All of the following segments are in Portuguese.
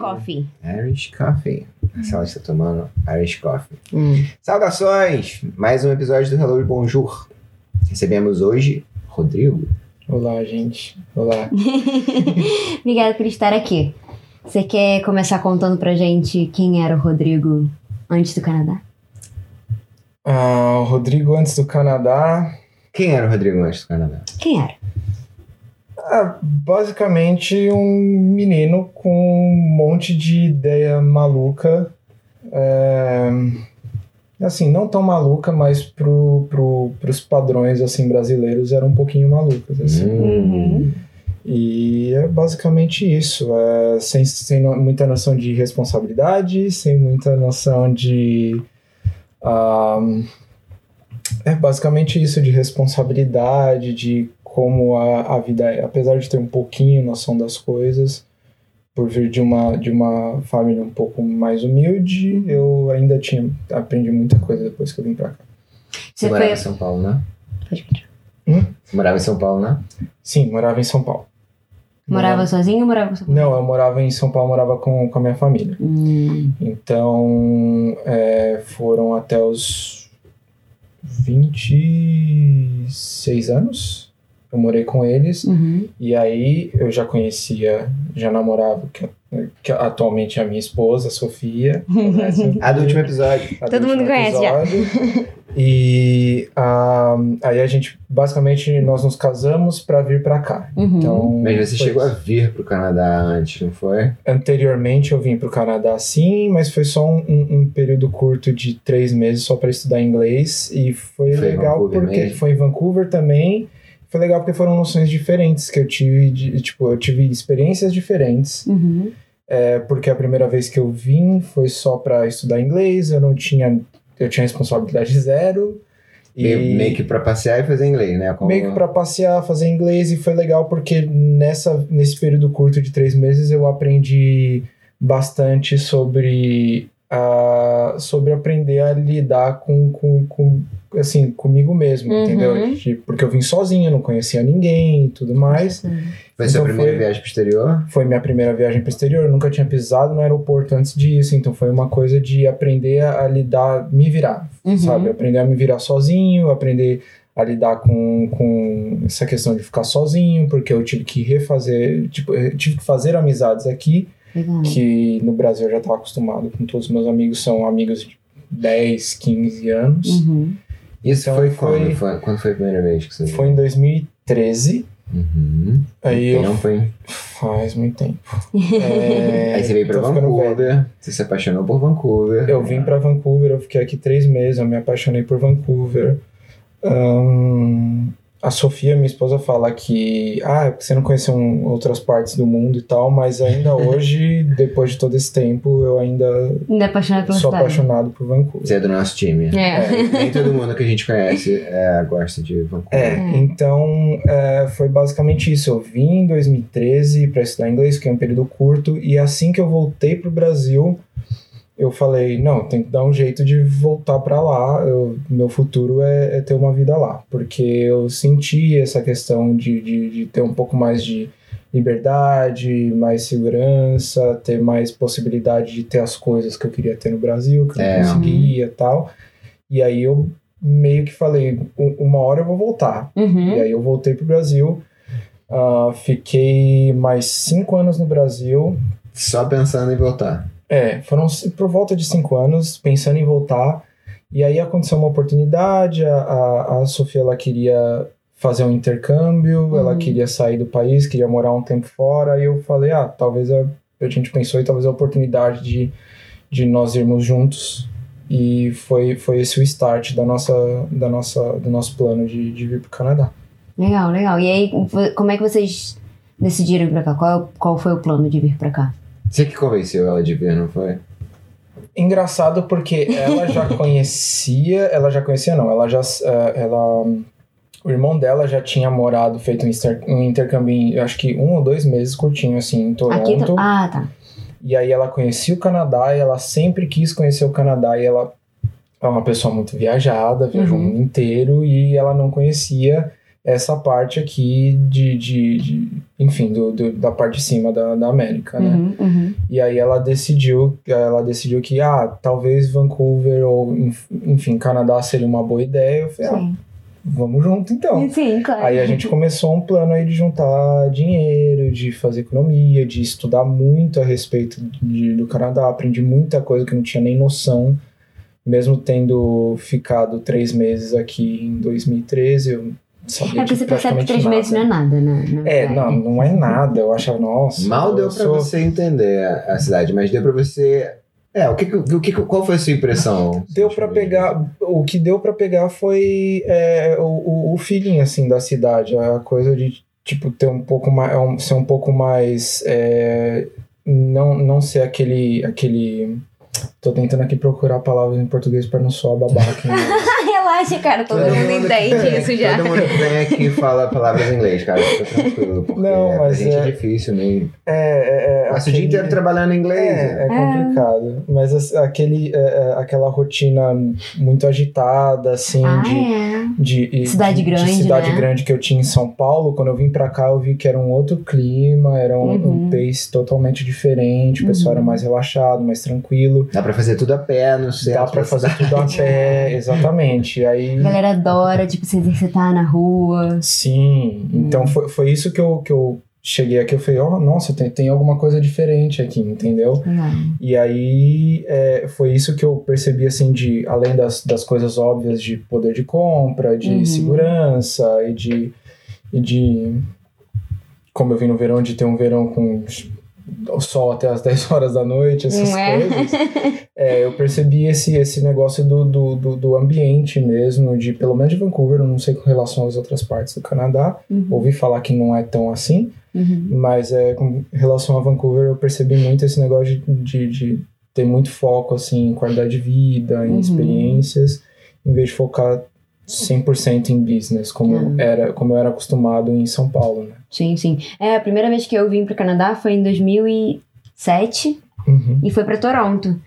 Coffee. Irish Coffee. Se ela está tomando Irish Coffee. Hum. Saudações! Mais um episódio do Hello e Bonjour. Recebemos hoje Rodrigo. Olá, gente. Olá. Obrigada por estar aqui. Você quer começar contando pra gente quem era o Rodrigo antes do Canadá? Ah, o Rodrigo, antes do Canadá, Quem era o Rodrigo antes do Canadá? Quem era? Ah, basicamente um menino com um monte de ideia maluca. É, assim, não tão maluca, mas pro, pro, pros padrões assim, brasileiros eram um pouquinho malucas. Assim. Uhum. E é basicamente isso. É, sem, sem muita noção de responsabilidade, sem muita noção de. ah, é basicamente isso, de responsabilidade, de como a, a vida é. Apesar de ter um pouquinho noção das coisas, por vir de uma, de uma família um pouco mais humilde, eu ainda tinha aprendi muita coisa depois que eu vim pra cá. Você Você morava foi. em São Paulo, né? Pode pedir. Você morava em São Paulo, né? Sim, morava em São Paulo. Morava sozinho ou morava com Não, eu morava em São Paulo, morava com, com a minha família. Hum. Então, é, foram até os 26 anos. Eu morei com eles. Uhum. E aí eu já conhecia, já namorava, que, que atualmente é a minha esposa, a Sofia. A do último episódio. A do Todo mundo último conhece já. episódio. E ah, aí a gente, basicamente, nós nos casamos para vir para cá. Uhum. Então, Mas você chegou a isso. vir pro Canadá antes, não foi? Anteriormente eu vim para o Canadá sim, mas foi só um, um- um período curto de três meses só para estudar inglês e foi, Foi legal porque mesmo? foi em Vancouver também. Foi legal porque foram noções diferentes que eu tive, de, tipo, eu tive experiências diferentes. Uhum. É, porque a primeira vez que eu vim foi só para estudar inglês, eu não tinha, eu tinha responsabilidade zero. E Meio, meio que pra passear e fazer inglês, né? Como- meio que para passear, fazer inglês e foi legal porque nessa nesse período curto de três meses eu aprendi bastante sobre a sobre aprender a lidar com, com, com assim comigo mesmo, Uhum. entendeu? De- porque eu vim sozinho, não conhecia ninguém e tudo mais. Foi sua Então primeira foi- viagem pro exterior? Foi minha primeira viagem para o exterior, eu nunca tinha pisado no aeroporto antes disso, então foi uma coisa de aprender a, a lidar, me virar, Uhum. sabe? Aprender a me virar sozinho, aprender a lidar com, com essa questão de ficar sozinho, porque eu tive que refazer, tipo, eu tive que fazer amizades aqui, Legal. que no Brasil eu já estava acostumado com todos os meus amigos, são amigos de 10, 15 anos. Uhum. Isso Então foi, foi- quando? Foi, quando foi a primeira vez que você Foi em 2013, Uhum. aí eu... Tempo, hein? Faz muito tempo. É, Aí você veio pra tô ficando velho. Vancouver, você se apaixonou por Vancouver. Eu vim pra Vancouver, eu fiquei aqui três meses, eu me apaixonei por Vancouver. Ahn, a Sofia, minha esposa, fala que ah, é você não conheceu um- outras partes do mundo e tal, mas ainda hoje, depois de todo esse tempo, eu ainda Ainda é apaixonado sou cidade. apaixonado por Vancouver. Você é do nosso time. É. Nem todo mundo que a gente conhece é, gosta de Vancouver. É, É. então é, foi basicamente isso. Eu vim em 2013 para estudar inglês, que é um período curto, e assim que eu voltei pro Brasil, eu falei: não, tem que dar um jeito de voltar para lá. Eu- meu futuro é, é ter uma vida lá, porque eu senti essa questão de, de, de ter um pouco mais de liberdade, mais segurança, ter mais possibilidade de ter as coisas que eu queria ter no Brasil, que eu É. não conseguia e tal. E aí eu meio que falei, "U- uma hora eu vou voltar. Uhum. E aí eu voltei pro Brasil, ah, fiquei mais cinco anos no Brasil. Só pensando em voltar. É, foram por volta de cinco anos, pensando em voltar. E aí aconteceu uma oportunidade, a, a, a Sofia ela queria fazer um intercâmbio, ela Uhum. queria sair do país, queria morar um tempo fora, e eu falei, ah, talvez a, a gente pensou e talvez a oportunidade de, de nós irmos juntos. E foi, foi esse o start da nossa, da nossa, do nosso plano de, de vir para o Canadá. Legal, legal. E aí, como é que vocês decidiram vir pra cá? Qual, é qual foi o plano de vir pra cá? Você que convenceu ela de vir, não foi? Engraçado porque ela já conhecia, ela já conhecia não, ela já, eh, ela, o irmão dela já tinha morado, feito um, inter, um intercâmbio, em, eu acho que um ou dois meses curtinho assim em Toronto. Aqui? tá- Ah, tá. E aí ela conhecia o Canadá e ela sempre quis conhecer o Canadá e ela é uma pessoa muito viajada, viajou Uhum. o mundo inteiro e ela não conhecia essa parte aqui de, de, de enfim, do, do- da parte de cima da, da América, né? Uhum, uhum. E aí ela decidiu, ela decidiu que, ah, talvez Vancouver ou, enf- enfim, Canadá seria uma boa ideia. Eu falei, ah, Sim. vamos junto então. Sim, claro. Aí a gente começou um plano aí de juntar dinheiro, de fazer economia, de estudar muito a respeito de- do Canadá. Aprendi muita coisa que eu não tinha nem noção. Mesmo tendo ficado três meses aqui em 2013, eu sabia É porque de você percebe que três nada. meses não é nada, né? Na É, não, não é nada. Eu achava, nossa. Mal eu deu pra sou- você entender a cidade, mas deu pra você. É, o que, o que, qual foi a sua impressão? Deu pra pegar. O que deu pra pegar foi é, o, o, feeling, assim, da cidade. A coisa de, tipo, ter um pouco mais. um- Ser um pouco mais. é, não, não ser aquele. aquele. Tô tentando aqui procurar palavras em português pra não soar babaca. inglês. Relaxa, cara, todo, mundo que entende vem- isso já. Todo mundo que vem aqui fala palavras em inglês, cara. Fica tranquilo. Porque Não, pra mas gente é, é- difícil mesmo. É, é, é, Passa o dia inteiro trabalhando em inglês. É, é complicado. Mas as- aquele, é, é, aquela rotina muito agitada, assim, Ah, de. é. de, Cidade de, grande, de cidade né? grande que eu tinha em São Paulo, quando eu vim pra cá eu vi que era um outro clima, era um, Uhum. um pace totalmente diferente, o pessoal Uhum. era mais relaxado, mais tranquilo. Dá pra fazer tudo a pé no centro. Dá pra fazer tudo a pé, exatamente. Aí, A galera adora, tipo, se exercitar na rua. sim, então Hum. foi, foi isso que eu, que eu cheguei aqui, eu falei, ó, nossa, tem, tem alguma coisa diferente aqui, entendeu? E aí é, foi isso que eu percebi, assim, de além das, das coisas óbvias de poder de compra, de Uhum. segurança e de, e de. Como eu vi no verão, de ter um verão com o sol até as 10 horas da noite, essas é? coisas. É, eu percebi esse, esse negócio do, do, do, do ambiente mesmo, de pelo menos de Vancouver, não sei com relação às outras partes do Canadá. Uhum, Ouvi falar que não é tão assim. uhum. Mas é, com relação a Vancouver, eu percebi muito esse negócio de, de, de ter muito foco assim, em qualidade de vida, em Uhum. experiências, em vez de focar 100% em business, como, Uhum. era, como eu era acostumado em São Paulo, né? Sim, sim. É, a primeira vez que eu vim pro Canadá foi em 2007 Uhum. e foi pra Toronto.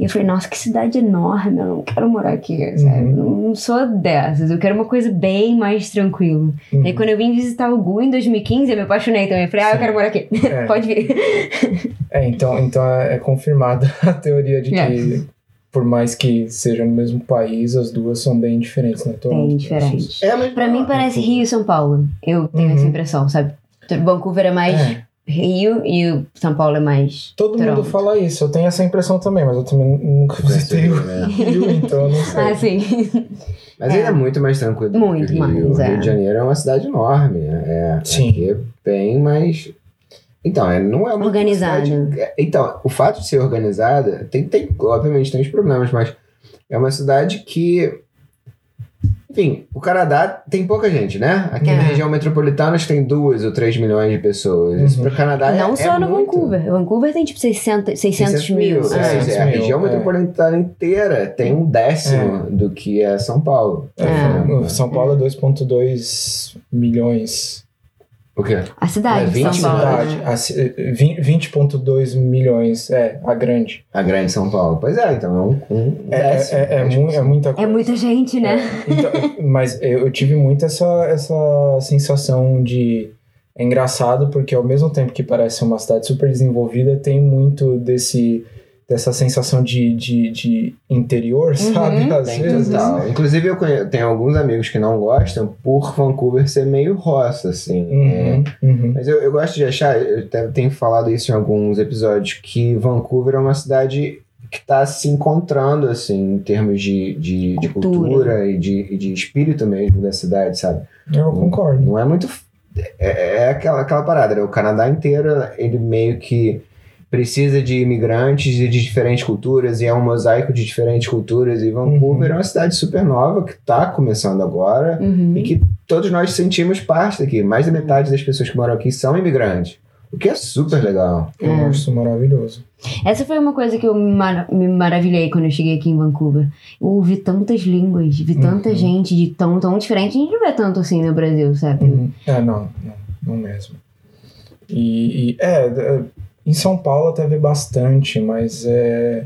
E eu falei, nossa, que cidade enorme, eu não quero morar aqui, sabe? Uhum. Não, sou dessas, eu quero uma coisa bem mais tranquila. Uhum. E aí, quando eu vim visitar o Gu em 2015, eu me apaixonei também. Eu falei, ah, eu Sim. quero morar aqui. É. Pode vir. É, então, então é, é confirmada a teoria de que, É. por mais que seja no mesmo país, as duas são bem diferentes, né? Toronto Bem versus- diferente. É, Pra mim parece Rio e São Paulo. Eu tenho Uhum. essa impressão, sabe? Vancouver é mais É, Rio e o São Paulo é mais todo mundo Toronto. fala isso, eu tenho essa impressão também, mas eu também nunca visitei o né? Rio, então eu não sei. Ah, sim. Mas É. ainda é muito mais tranquilo. Muito que o Rio. mais, O é. Rio de Janeiro é uma cidade enorme. É, Sim. Aqui é bem mais. Então, é, não é uma Organizada. cidade- é, Então, o fato de ser organizada, tem, tem, obviamente tem os problemas, mas é uma cidade que. Enfim, o Canadá tem pouca gente, né? Aqui É. na região metropolitana acho que tem duas ou três milhões de pessoas. Isso Uhum. para o Canadá é Não só é no muito. Vancouver. Vancouver tem tipo 600, 600, mil. É, 600 é, a mil, região é. metropolitana inteira tem um décimo do que é São Paulo. É, É. São Paulo é 2,2 milhões. O quê? A cidade É, de 20 São Paulo. Cidade, né? a ci- eh, 20 20,2 milhões, é, a grande. A grande São Paulo. Pois é, então é um, um É, décimo. é, é, é, mu- é muita É coisa. muita gente, né? É, então, mas eu, eu tive muito essa, essa sensação de. É engraçado porque ao mesmo tempo que parece uma cidade super desenvolvida, tem muito desse dessa sensação de, de, de interior, sabe? Às vezes. total. Inclusive, eu conhe- tenho alguns amigos que não gostam por Vancouver ser meio roça, assim. É, Uhum, uhum. Mas eu, eu gosto de achar, eu tenho falado isso em alguns episódios, que Vancouver é uma cidade que está se encontrando, assim, em termos de, de, de Cultura. cultura e de, e de espírito mesmo da cidade, sabe? Eu concordo. Não é muito. É, é aquela, aquela parada, né? O Canadá inteiro, ele meio que precisa de imigrantes e de diferentes culturas, e é um mosaico de diferentes culturas. E Vancouver Uhum. é uma cidade super nova que está começando agora Uhum. e que todos nós sentimos parte daqui. Mais da metade das pessoas que moram aqui são imigrantes. O que é super legal. Eu É. acho isso maravilhoso. Essa foi uma coisa que eu me, mar- me maravilhei quando eu cheguei aqui em Vancouver. Eu ouvi tantas línguas, vi tanta Uhum. gente de tão, tão diferente. A gente não vê tanto assim no Brasil, sabe? Uhum. É, não, não, não mesmo. E, e, é, é, em São Paulo até vê bastante, mas é,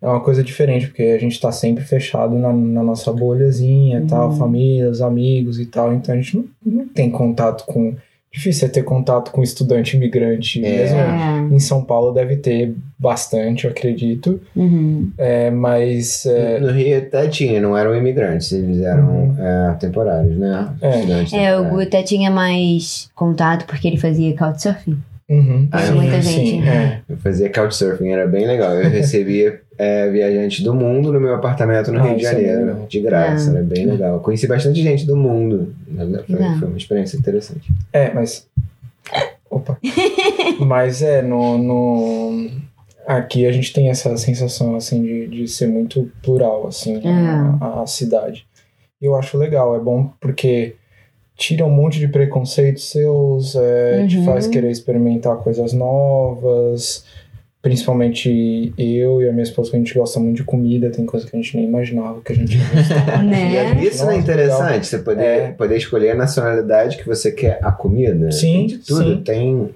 é uma coisa diferente, porque a gente tá sempre fechado na, na nossa bolhazinha e tal, Uhum. família, os amigos e tal, então a gente não, não tem contato com. Difícil é ter contato com estudante imigrante. É. Mesmo É. em São Paulo deve ter bastante, eu acredito. Uhum. É, mas. é, No Rio até tinha, não eram imigrantes, eles eram Uhum. é, temporários, né? É. Estudantes É, o. Gu até tinha mais contato porque ele fazia couchsurfing. Uhum, Ah, sim, muita sim, gente. é. Eu fazia couchsurfing, era bem legal. Eu recebia é, viajantes do mundo no meu apartamento no Ah, Rio de é Janeiro, de graça, Ah. era bem legal. Conheci bastante gente do mundo, né? foi, Legal. foi uma experiência interessante. É, mas. Opa. mas é, no, no. Aqui a gente tem essa sensação, assim, de, de ser muito plural, assim, a, a cidade. E eu acho legal, é bom porque tira um monte de preconceitos seus, é, te Uhum. faz querer experimentar coisas novas. Principalmente eu e a minha esposa, que a gente gosta muito de comida, tem coisa que a gente nem imaginava que a gente ia gostar. Né? E isso não é interessante, você poder, É. poder escolher a nacionalidade que você quer a comida. Sim, tem de tudo. sim. Tem.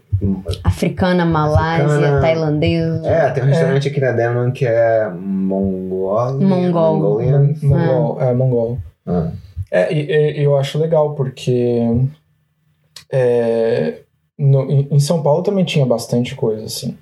Africana, Malásia, Africana. tailandesa. É, tem um restaurante aqui na Denman que é Mongol. Mongol. Mongolian. Mongol, é, mongol. Ah. É, e, e eu acho legal, porque é, no- em, São Paulo também tinha bastante coisa, assim.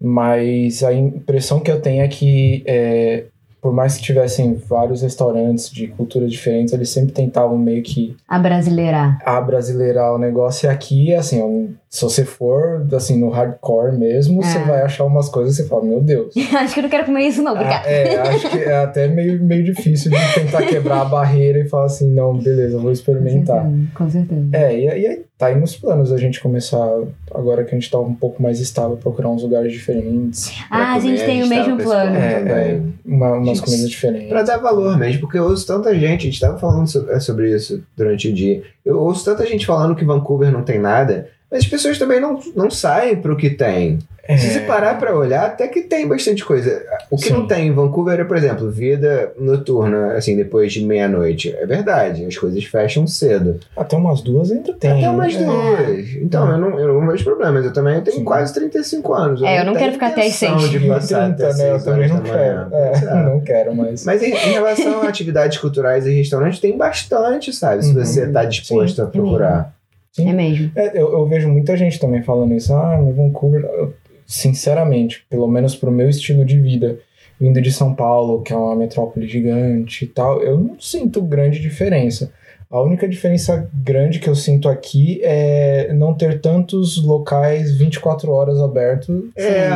Mas a impressão que eu tenho é que, é, por mais que tivessem vários restaurantes de culturas diferentes, eles sempre tentavam meio que A brasileirar. abrasileirar o negócio. E aqui, assim, um- se você for assim, no hardcore mesmo, você É. vai achar umas coisas e você fala, meu Deus. Acho que eu não quero comer isso, não, obrigada. Ah, é, acho que é até meio, meio difícil de tentar quebrar a barreira e falar assim, não, beleza, eu vou experimentar. Com certeza. É, e, aí tá aí nos planos a gente começar, agora que a gente tá um pouco mais estável, procurar uns lugares diferentes, Ah, a gente comer, tem o tava mesmo com esse plano. É, também. uma, umas Gente, comidas diferentes. Pra dar valor mesmo, porque eu ouço tanta gente, a gente tava falando é, sobre isso durante o dia. Eu ouço tanta gente falando que Vancouver não tem nada, mas as pessoas também não, não saem pro que tem. É, Se você parar pra olhar, até que tem bastante coisa. O que Sim. não tem em Vancouver é, por exemplo, vida noturna, assim, depois de meia-noite. É verdade, as coisas fecham cedo. Até umas duas ainda tem. Até umas É. duas. Então, eu não, eu não vejo problemas. Eu também tenho Sim. quase 35 anos. É, eu não quero ficar até as intenção seis. de passar 30, até né? Eu 6 também horas não quero. manhã. É, é. não quero, mas. Mas em, em relação a atividades culturais e restaurantes, tem bastante, sabe? Se Uhum. você está disposto Sim, a procurar. Sim. É mesmo. É, eu, eu vejo muita gente também falando isso. Ah, no Vancouver, eu- sinceramente, pelo menos pro meu estilo de vida, vindo de São Paulo, que é uma metrópole gigante e tal, eu não sinto grande diferença. A única diferença grande que eu sinto aqui é não ter tantos locais 24 horas abertos, É.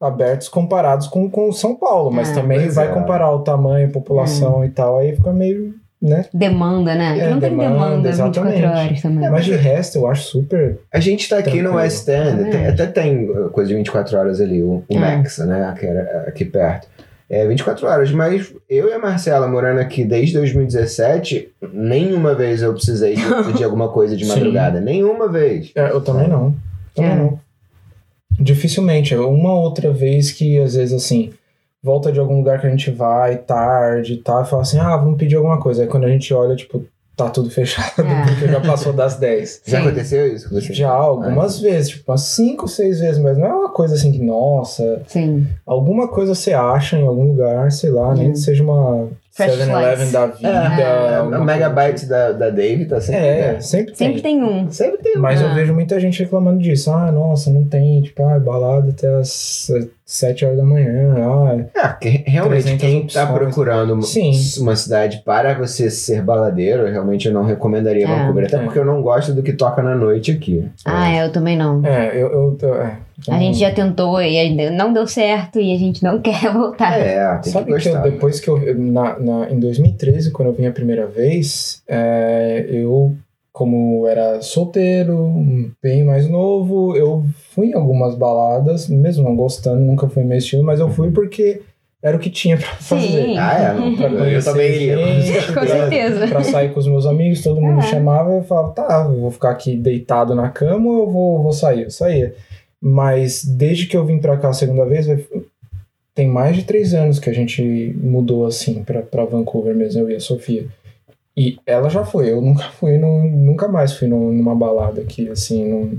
abertos comparados com, com São Paulo, mas É. também vai é. comparar o tamanho, a população e tal, aí fica meio, né? Demanda, né? É, não tem demanda, demanda 24 exatamente. horas também. É, Mas de resto, eu acho super. A gente tá aqui Tranquilo. no West End, tem- até tem coisa de 24 horas ali, o, o É. Max, né? Era aqui perto. É 24 horas, mas eu e a Marcela morando aqui desde 2017, nenhuma vez eu precisei de pedir alguma coisa de Sim. madrugada. Nenhuma vez. É, eu também não. Também É. não. Dificilmente. Uma outra vez que, às vezes, assim, volta de algum lugar que a gente vai tarde e tal, e fala assim, ah, vamos pedir alguma coisa. Aí quando a gente olha, tipo, tá tudo fechado, É. porque já passou das 10. Já Sim. aconteceu isso com você? Já algumas vezes, tipo, umas 5, 6 vezes, mas não é uma coisa assim que, nossa, Sim. alguma coisa você acha em algum lugar, sei lá, nem Hum. que seja uma 7-Eleven slice. da vida. É, alguma o coisa megabyte da, da Dave tá assim. sempre. É, né? sempre, Sempre tem um. Sempre tem um. Mas eu Ah. vejo muita gente reclamando disso. Ah, nossa, não tem, tipo, ah, balada até as 7 horas da manhã. Ah, É, que realmente 300 quem tá opções. procurando uma- Sim. uma cidade para você ser baladeiro, realmente eu não recomendaria É, Vancouver. Até é. porque eu não gosto do que toca na noite aqui. Ah, é, eu também não. é, eu. eu, eu- A gente já tentou e ainda não deu certo e a gente não quer voltar. É, tem Sabe que que, eu, depois que eu. Na, na, em 2013, quando eu vim a primeira vez, é, eu, como era solteiro, bem mais novo, eu fui em algumas baladas, mesmo não gostando, nunca foi meu estilo, mas eu fui porque era o que tinha pra fazer. Sim. Ah, é, não. Eu também iria. gente, Com certeza. pra sair com os meus amigos, todo mundo É. chamava, eu falava, tá, eu vou ficar aqui deitado na cama ou eu vou, vou sair? Eu saía. Mas desde que eu vim pra cá a segunda vez, tem mais de três anos que a gente mudou assim pra, pra Vancouver mesmo, eu e a Sofia. E ela já foi, eu nunca fui, no, nunca mais fui no- numa balada aqui, assim,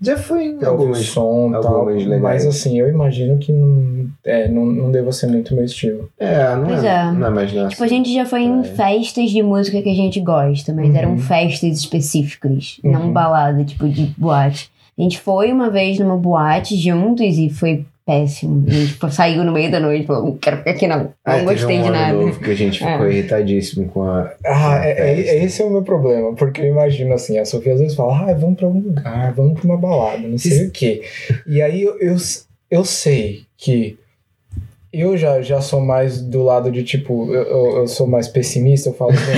Já fui em algumas. som e tal. Mas assim, eu imagino que não, é, não, não deva ser muito meu estilo. É, não Pois é, é. Não é mais nossa. Tipo, a gente já foi em É. festas de música que a gente gosta, mas Uhum. eram festas específicas, Uhum. não balada, tipo, de boate. A gente foi uma vez numa boate juntos e foi péssimo. A gente saiu no meio da noite e falou, não quero ficar aqui não. Não teve gostei um de nada. novo que a gente ficou É. irritadíssimo com a. Ah, é, é- festa. é- esse é o meu problema, porque eu imagino assim, a Sofia às vezes fala, ah, vamos pra algum lugar, vamos pra uma balada, não sei o quê. E aí eu, eu, eu sei que eu já, já sou mais do lado de tipo, eu, eu, eu sou mais pessimista, eu falo assim,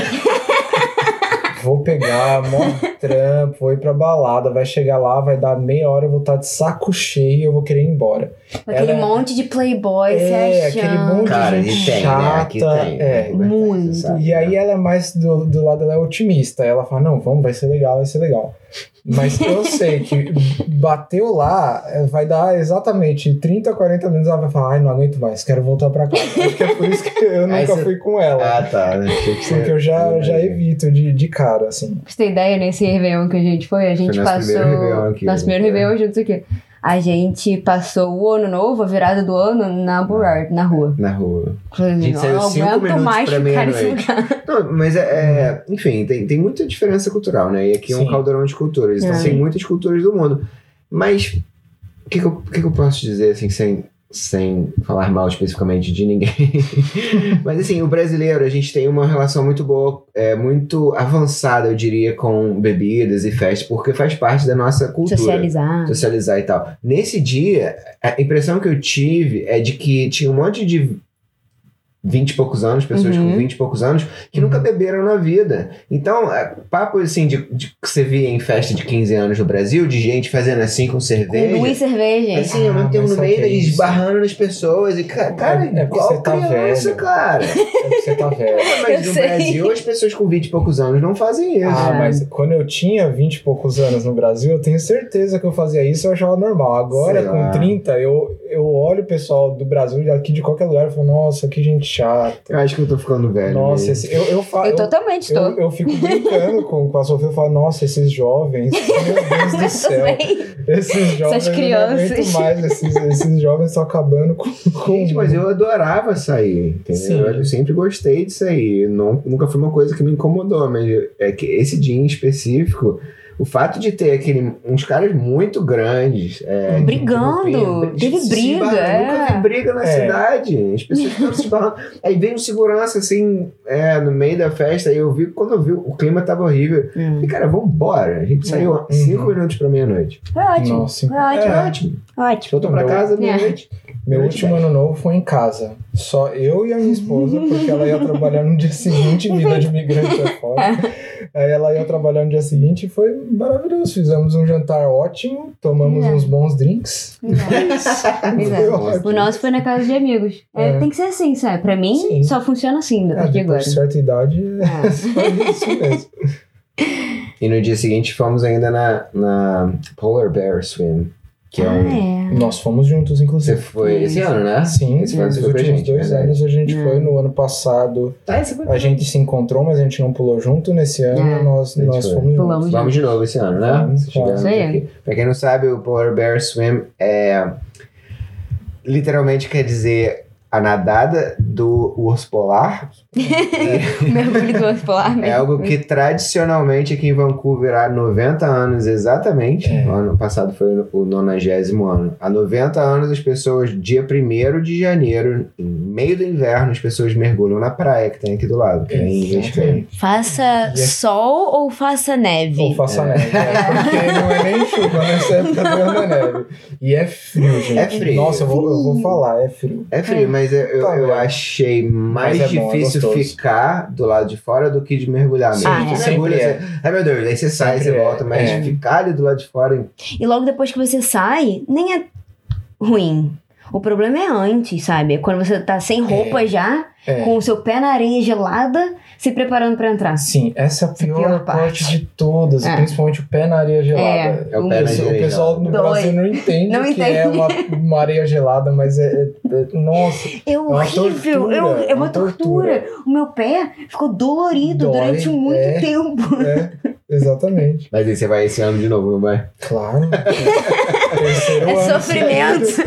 vou pegar, mó trampo, vou ir pra balada, vai chegar lá, vai dar meia hora, eu vou estar de saco cheio e eu vou querer ir embora. Aquele Ela- monte de playboy É, achando. aquele monte de Cara, gente e tem, né? Chata, tem. é. né? Muito. E aí né? ela é mais do, do lado, ela é otimista. Ela fala, não, vamos, vai ser legal, vai ser legal. Mas eu sei que bateu lá, eh, vai dar exatamente 30, 40 minutos, ela vai falar, ai, não aguento mais, quero voltar pra casa. Acho que é por isso que eu nunca você- fui com ela. Ah, tá. Você- Porque eu já, já evito de, de cara, assim. Pra você ter ideia, nesse Réveillon que a gente foi, a gente nosso passou. primeiro Réveillon aqui, Nosso né? primeiro Réveillon juntos aqui. A gente passou o ano novo, a virada do ano, na Burrard, na rua. Na rua. Falei, gente saiu não cinco aguento minutos mais pra ficar nesse meia-noite. lugar. Não, mas é, é- Enfim, tem, tem muita diferença cultural, né? E aqui é um Sim. caldeirão de culturas. Então É. tem muitas culturas do mundo. Mas. O que, que, eu, que, que eu posso dizer, assim, sem, sem falar mal especificamente de ninguém? mas, assim, o brasileiro, a gente tem uma relação muito boa, é, muito avançada, eu diria, com bebidas e festas, porque faz parte da nossa cultura. Socializar. socializar e tal. Nesse dia, a impressão que eu tive é de que tinha um monte de 20 e poucos anos, pessoas Uhum. com 20 e poucos anos, que nunca beberam na vida. Então, é, papo assim de, de que você via em festa de 15 anos no Brasil, de gente fazendo assim com Com cerveja. duas cervejas. Assim, ao Ah, mesmo tempo mas no meio, é e esbarrando nas pessoas. E, ca- cara, É- é igual você tá criança, velho. cara. É porque você tá velho. Mas Eu no sei. Brasil, as pessoas com 20 e poucos anos não fazem isso. Ah, É. mas quando eu tinha 20 e poucos anos no Brasil, eu tenho certeza que eu fazia isso e eu achava normal. Agora, Sei com lá. 30, eu, eu olho o pessoal do Brasil, daqui de qualquer lugar, e falo, nossa, que gente chata. Eu acho que eu tô ficando velho. Nossa, esse, eu, eu falo. Eu Eu, totalmente estou. eu, eu fico brincando com, com a Sofia e falo, nossa, esses jovens, meu Deus do céu. Esses jovens, eu não aguento crianças. mais, esses, esses jovens estão acabando com, com Gente, mas eu adorava sair, entendeu? Sim. Eu sempre gostei de sair. Não, nunca foi uma coisa que me incomodou, mas é que esse dia em específico, o fato de ter aquele, uns caras muito grandes. é, de- Brigando, de- de- teve briga, esbarrando. é. Nunca vi briga na É. cidade. As pessoas estavam se esbarrando. Aí veio um segurança assim, é, no meio da festa, e eu vi, quando eu vi, o clima tava horrível. Hum. E cara, vambora. A gente saiu Uhum. cinco minutos pra meia-noite. Foi ótimo. Nossa, Foi ótimo. É ótimo. Ótimo. Voltou pra casa É. meia-noite. Meu último ano novo foi em casa. Só eu e a minha esposa, porque ela ia trabalhar no dia seguinte, vida de imigrante é foda. Aí ela ia trabalhar no dia seguinte e foi maravilhoso. Fizemos um jantar ótimo, tomamos É. uns bons drinks. É. O nosso foi na casa de amigos. É, É. Tem que ser assim, sabe? Pra mim, Sim. só funciona assim, É, daqui agora. depois de certa idade, É. é só isso mesmo. E no dia seguinte fomos ainda na, na Polar Bear Swim. Que é um. Ah, é. Nós fomos juntos, Você inclusive. foi esse ano, né? Sim, Esse foi- nos pra últimos gente, dois verdade. anos a gente Hum. foi. No ano passado Ah, esse foi. a gente se encontrou, mas a gente não pulou junto. Nesse ano É. nós, nós foi. fomos juntos. Pulamos Vamos de novo esse ano, né? Vamos, Isso aí. Pra quem não sabe, o Polar Bear Swim é. Literalmente quer dizer a nadada do urso polar. O mergulho do urso polar. É algo que tradicionalmente aqui em Vancouver há 90 anos exatamente. É. O ano passado foi o 90 ano. Há 90 anos as pessoas, dia 1 de janeiro, em meio do inverno, as pessoas mergulham na praia que tem aqui do lado. Que é em. Faça é- sol ou faça neve? Ou faça neve, né? porque não é nem chuva nessa época do ano é neve. E é frio, gente. É frio. Nossa, eu vou, eu vou falar, é frio. É frio, mas eu, eu, Tá eu achei mais Mas é bom, é difícil gostoso. ficar do lado de fora do que de mergulhar mesmo. Ah, Você é. Sempre mergulha, é. você- Ai meu Deus, aí você sai, Sempre você é. volta, mas É. ficar ali do lado de fora. E logo depois que você sai, nem é ruim. O problema é antes, sabe? É Quando você tá sem roupa já, É. com o seu pé na areia gelada, se preparando pra entrar. Sim, essa é a Essa é a pior, pior parte. parte. de todas, É. principalmente o pé na areia gelada. É o pé na pessoal- areia o pessoal no gelada. Brasil não entende Não que entende. é uma, uma areia gelada, mas é, é- é- Nossa, É uma horrível, tortura, é, é é uma uma tortura. O meu pé ficou dolorido Dói, durante muito é. tempo. é, Exatamente. Mas aí você vai esse ano de novo, não vai? Claro. É sofrimento.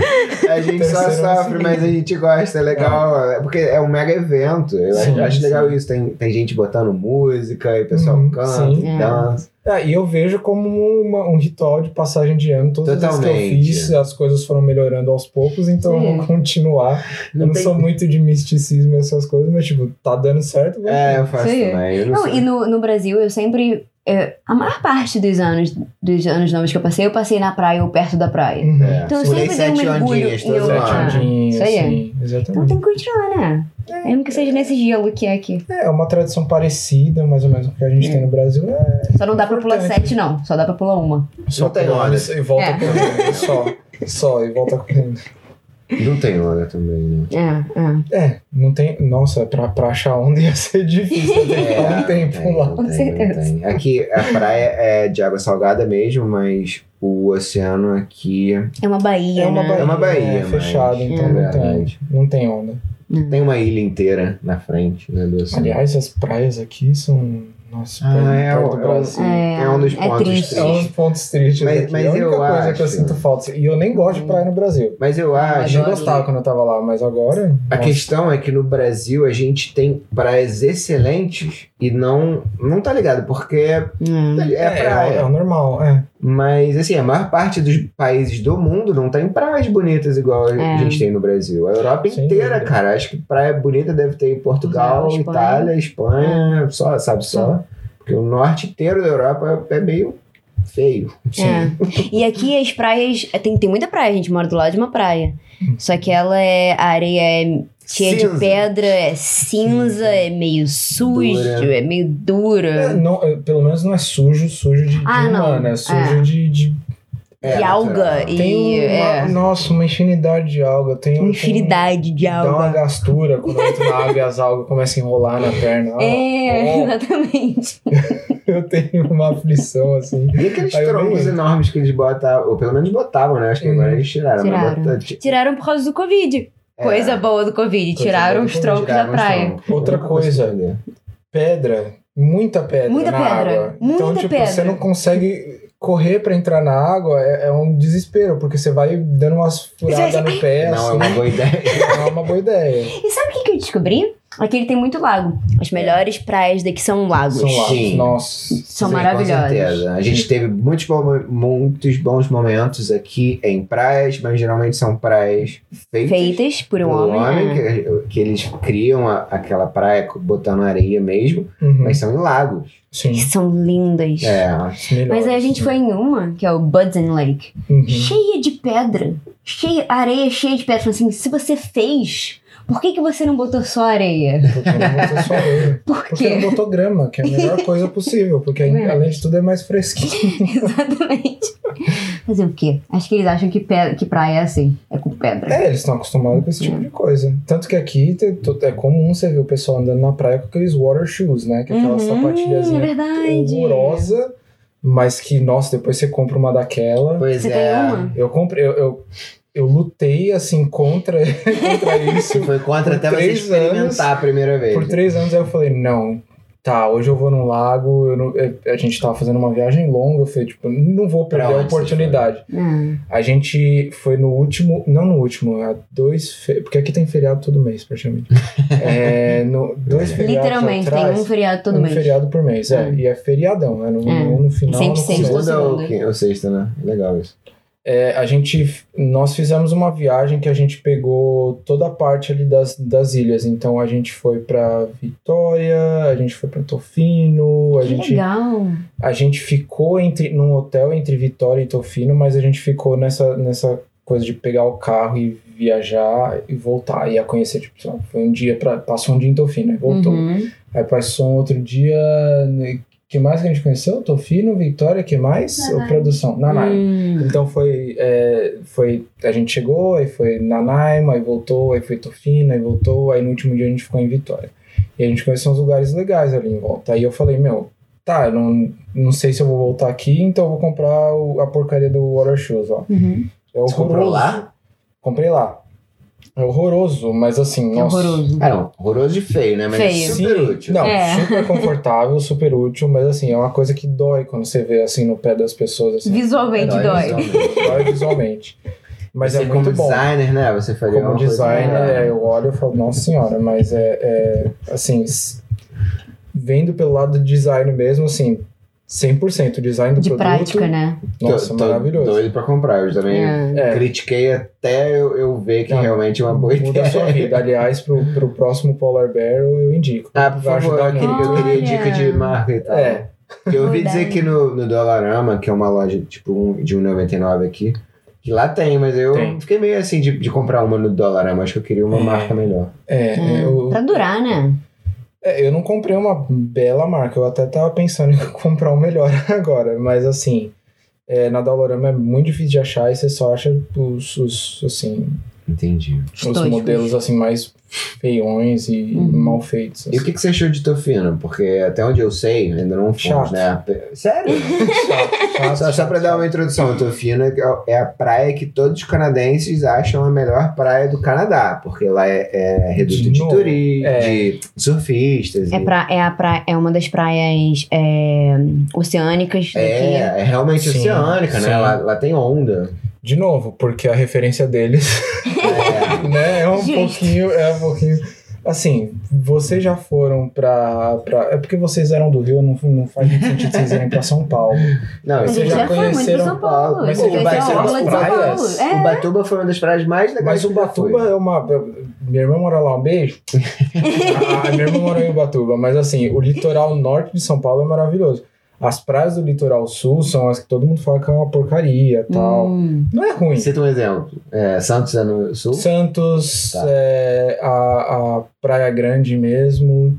A gente só Terceiro ano sofre, mas a gente gosta, é legal. é Porque é um mega evento. Eu Sim, acho sim. legal isso. Tem, tem gente botando música, e o pessoal Uhum, canta, sim. e dança. Ah, e eu vejo como uma- um ritual de passagem de ano. Todas as vezes que eu Totalmente. fiz, as coisas foram melhorando aos poucos, então Sim. eu vou continuar. eu não tem- sou muito de misticismo e essas coisas, mas, tipo, tá dando certo. vamos É, ver. eu faço Sim. também. Eu não, Não, e no, no Brasil eu sempre. é, a maior parte dos anos, dos anos novos que eu passei, eu passei na praia ou perto da praia. Uhum. É. Então eu Pulei sempre dei um sete mergulho ondinhas em. Sete ondinhas, Isso aí. sim, Então exatamente. tem que continuar, né? Mesmo que seja nesse gelo que é aqui. É uma tradição parecida, mais ou menos, com o que a gente É. tem no Brasil. É Só não dá pra pular Importante. sete, não. Só dá pra pular uma. só tem onda. e volta É. correndo. Só. Só, e volta correndo. Não tem onda também, né? É, é. É, não tem. Nossa, pra, pra achar onda ia ser difícil. Tem que ficar um tempo tem, lá. não Com tem, certeza. não tem. Aqui a praia é de água salgada mesmo, mas o oceano aqui É uma baía, É uma né? baía, é uma baía. é mas- fechado, então é não tem, verdade. não tem onda. Tem uma ilha inteira na frente né, do oceano. Aliás, as praias aqui são. Nossa, Ah, é o- do é o- Brasil. É, é um dos é pontos triste. É um dos pontos tristes Mas- mas é a única eu coisa que eu acho- sinto falta. E eu nem gosto de praia no Brasil. Mas eu Ah, acho. Eu gostava quando eu tava lá, mas agora. A nossa. questão é que no Brasil a gente tem praias excelentes e não. Não tá ligado, porque é, Hum. é praia. É, é o normal, é. Mas, assim, a maior parte dos países do mundo não tem praias bonitas igual É. a gente tem no Brasil. A Europa Sem inteira, dúvida. cara. Acho que praia bonita deve ter em Portugal, Espanha. Itália, Espanha, só, sabe, só. Só. Porque o norte inteiro da Europa é meio feio. É. E aqui as praias. Tem, tem muita praia, a gente mora do lado de uma praia. Só que ela é. A areia é cheia Cinza. de pedra, é cinza, é meio sujo, Dura. é meio dura. É, não, é, pelo menos não é sujo, sujo de, de Ah, não. humano, é sujo É. de, de- É, e alga. natural. E, Tem uma, é, Nossa, uma infinidade de alga. Tem, uma infinidade de tem, Dá uma alga. gastura quando eu entro na água e as algas começam a enrolar na perna. Ah, É, ó, exatamente. eu tenho uma aflição assim. E aqueles Aí troncos nem- enormes que eles botavam, ou pelo menos botavam, né? Acho que agora eles tiraram. mas Tiraram. bota- Tiraram por causa do Covid. É, Coisa boa do Covid. Coisa Tiraram os troncos da praia. troncos. Outra coisa. Pedra, muita pedra Muita na pedra, água. então, muita tipo, pedra. você não consegue correr pra entrar na água, é, é um desespero, porque você vai dando umas furadas no pé, Não, é assim. uma boa ideia. Não é uma boa ideia. E sabe o que, que eu descobri? Aqui ele tem muito lago. As melhores praias daqui são lagos. São lá. Sim. Nossa. São Sim, maravilhosos. Com certeza. A gente teve muitos, bom- muitos bons momentos aqui em praias, mas geralmente são praias feitas, Feitas por um pelo homem. é. que, que eles criam a- aquela praia botando areia mesmo, Uhum. mas são em lagos. Sim. Que são lindas. É, melhores, Mas aí a gente sim. foi em uma, que é o Budzen Lake, Uhum. cheia de pedra. Cheia, areia cheia de pedra. Assim, se você fez, por que, que você não botou só areia? Porque não botou só areia. Por Porque não quê? botou grama, que é a melhor coisa possível. Porque É. além de tudo é mais fresquinho. Exatamente. Fazer o quê? Acho que eles acham que, que praia é assim, é com pedra. É, eles estão acostumados com esse tipo de coisa. Tanto que aqui é comum você ver o pessoal andando na praia com aqueles water shoes, né? Que é aquela Uhum, sapatilhazinha verdade. horrorosa, mas que, nossa, depois você compra uma daquela. pois Você é. tem uma? Eu comprei, eu, eu, eu lutei assim contra, contra isso. Foi contra até você três experimentar a primeira vez. Por três anos aí eu falei, não, tá, hoje eu vou num lago, eu não- eu- a gente tava fazendo uma viagem longa, eu falei, tipo, não vou Pra perder a oportunidade. Ah, A gente foi no último, não no último, há dois, fe- porque aqui tem feriado todo mês, praticamente. é, no, dois feriados Literalmente, atrás, tem um feriado todo um mês. feriado por mês, é, Hum. e é feriadão, né, no, É. no, no final, Sempre começo. Segunda ou, ou sexta, né? Legal isso. É, a gente, nós fizemos uma viagem que a gente pegou toda a parte ali das, das ilhas. Então a gente foi pra Vitória, a gente foi pra Tofino, a Que gente, legal. a gente ficou entre, num hotel entre Vitória e Tofino, mas a gente ficou nessa, nessa coisa de pegar o carro e viajar e voltar. Ia conhecer, tipo, foi um dia pra. Passou um dia em Tofino, aí voltou. Uhum. Aí passou um outro dia. Que mais que a gente conheceu? Tofino, Vitória, que mais? Ou Nanaimo. produção? Nanaimo. Hum. Então foi, é, foi. A gente chegou, aí foi Nanaimo, aí voltou, aí foi Tofino, aí voltou, aí no último dia a gente ficou em Vitória. E a gente conheceu uns lugares legais ali em volta. Aí eu falei, meu, tá, eu não, não sei se eu vou voltar aqui, então eu vou comprar o- a porcaria do Water Shoes, ó. Uhum. É Você comprou lá? Comprei lá. É horroroso, mas assim, É nossa. horroroso. Ah, não. Horroroso de feio, né? Mas Feio. é super Sim, útil. Não, É. super confortável, super útil, mas assim, é uma coisa que dói quando você vê assim no pé das pessoas. Assim. Visualmente Dói dói. visualmente. Dói visualmente. Mas Você é como muito bom. designer, né? Você faria Como designer, É. é, eu olho e falo, nossa senhora, mas é, é, assim, vendo pelo lado do design mesmo, assim, 100% design do De produto. prática, né? Nossa, tô, tô maravilhoso. doido pra comprar. Eu também É. Critiquei até eu, eu ver que Não, realmente é uma boa Muda ideia. a sua vida. Aliás, pro, pro próximo Polar Bear eu, indico. Ah, por Vai favor, ajudar eu queria, eu queria dica de marca e tal. É, eu ouvi dizer que no, no Dollarama, que é uma loja tipo um, de 1,99 aqui, que lá tem, mas eu Tem. fiquei meio assim de, de comprar uma no Dollarama. Acho que eu queria uma É. marca melhor. é, É, eu, Pra durar, né? É, eu não comprei uma bela marca, eu até tava pensando em comprar um melhor agora, mas assim, é, na Dollarama é muito difícil de achar e você só acha os, os assim, Entendi. os Toscos. modelos assim mais feiões e Uhum. mal feitos. E o assim. que, que você achou de Tofino? Porque até onde eu sei, ainda não fomos, Chato. né? Sério? Chato, chato, Só, só pra dar uma introdução, Tofino é a praia que todos os canadenses acham a melhor praia do Canadá, porque lá é, é reduto De de, novo, turi, é. de surfistas. É, e- pra, é, a pra, é uma das praias é, oceânicas daqui. é, é realmente Sim, oceânica, sim. né? Lá, lá tem onda. De novo, porque a referência deles É? É um Justo. pouquinho, é um pouquinho. Assim, vocês já foram pra, pra. É porque vocês eram do Rio, não, não faz muito sentido vocês irem pra São Paulo. não, A Vocês já já conheceram São Paulo. Mas vocês já conheceram as praias? Paulo. É. Ubatuba foi uma das praias mais legais Mas Ubatuba é uma. Minha irmã mora lá, um beijo. a, a minha irmã mora em Ubatuba, mas assim, o litoral norte de São Paulo é maravilhoso. As praias do litoral sul são as que todo mundo fala que é uma porcaria e tal. Hum. Não é ruim. Cita um exemplo. É, Santos é no sul? Santos, Tá. é, a, a Praia Grande mesmo.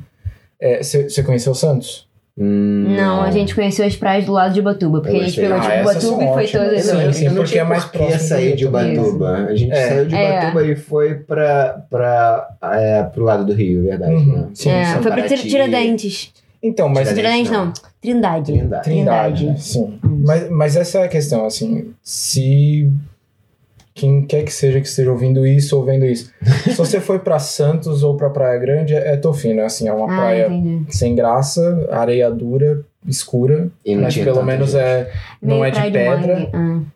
Você conheceu Santos? Hum, Não, a gente conheceu as praias do lado de Ubatuba, porque a gente pegou Ah, tipo Ubatuba e foi todas Sim, as sim, não porque é mais que próximo sair de. Ubatuba. A gente É. saiu de É. Ubatuba e foi pra, pra, é, pro lado do Rio, verdade, Uhum, né? sim, É, sim. foi pra Tiradentes. Então, mas Tiradentes, Tiradentes não. Trindade. Trindade. Trindade, né? sim. Mas, mas essa é a questão, assim, se quem quer que seja que esteja ouvindo isso ou vendo isso, se você foi pra Santos ou pra Praia Grande, é, é Tofino, assim, é uma Ah, praia entendi. sem graça, areia dura, escura, E não mas pelo menos gente. é, não Meio é de pedra. mangue.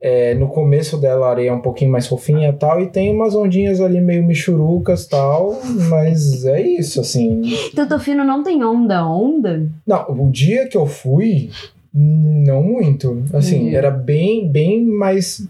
É, no começo dela a areia é um pouquinho mais fofinha e tal, e tem umas ondinhas ali meio michurucas e tal, mas é isso, assim. Tofino não tem onda, onda? Não, o dia que eu fui, não muito. Assim, Uhum. era bem, bem mais.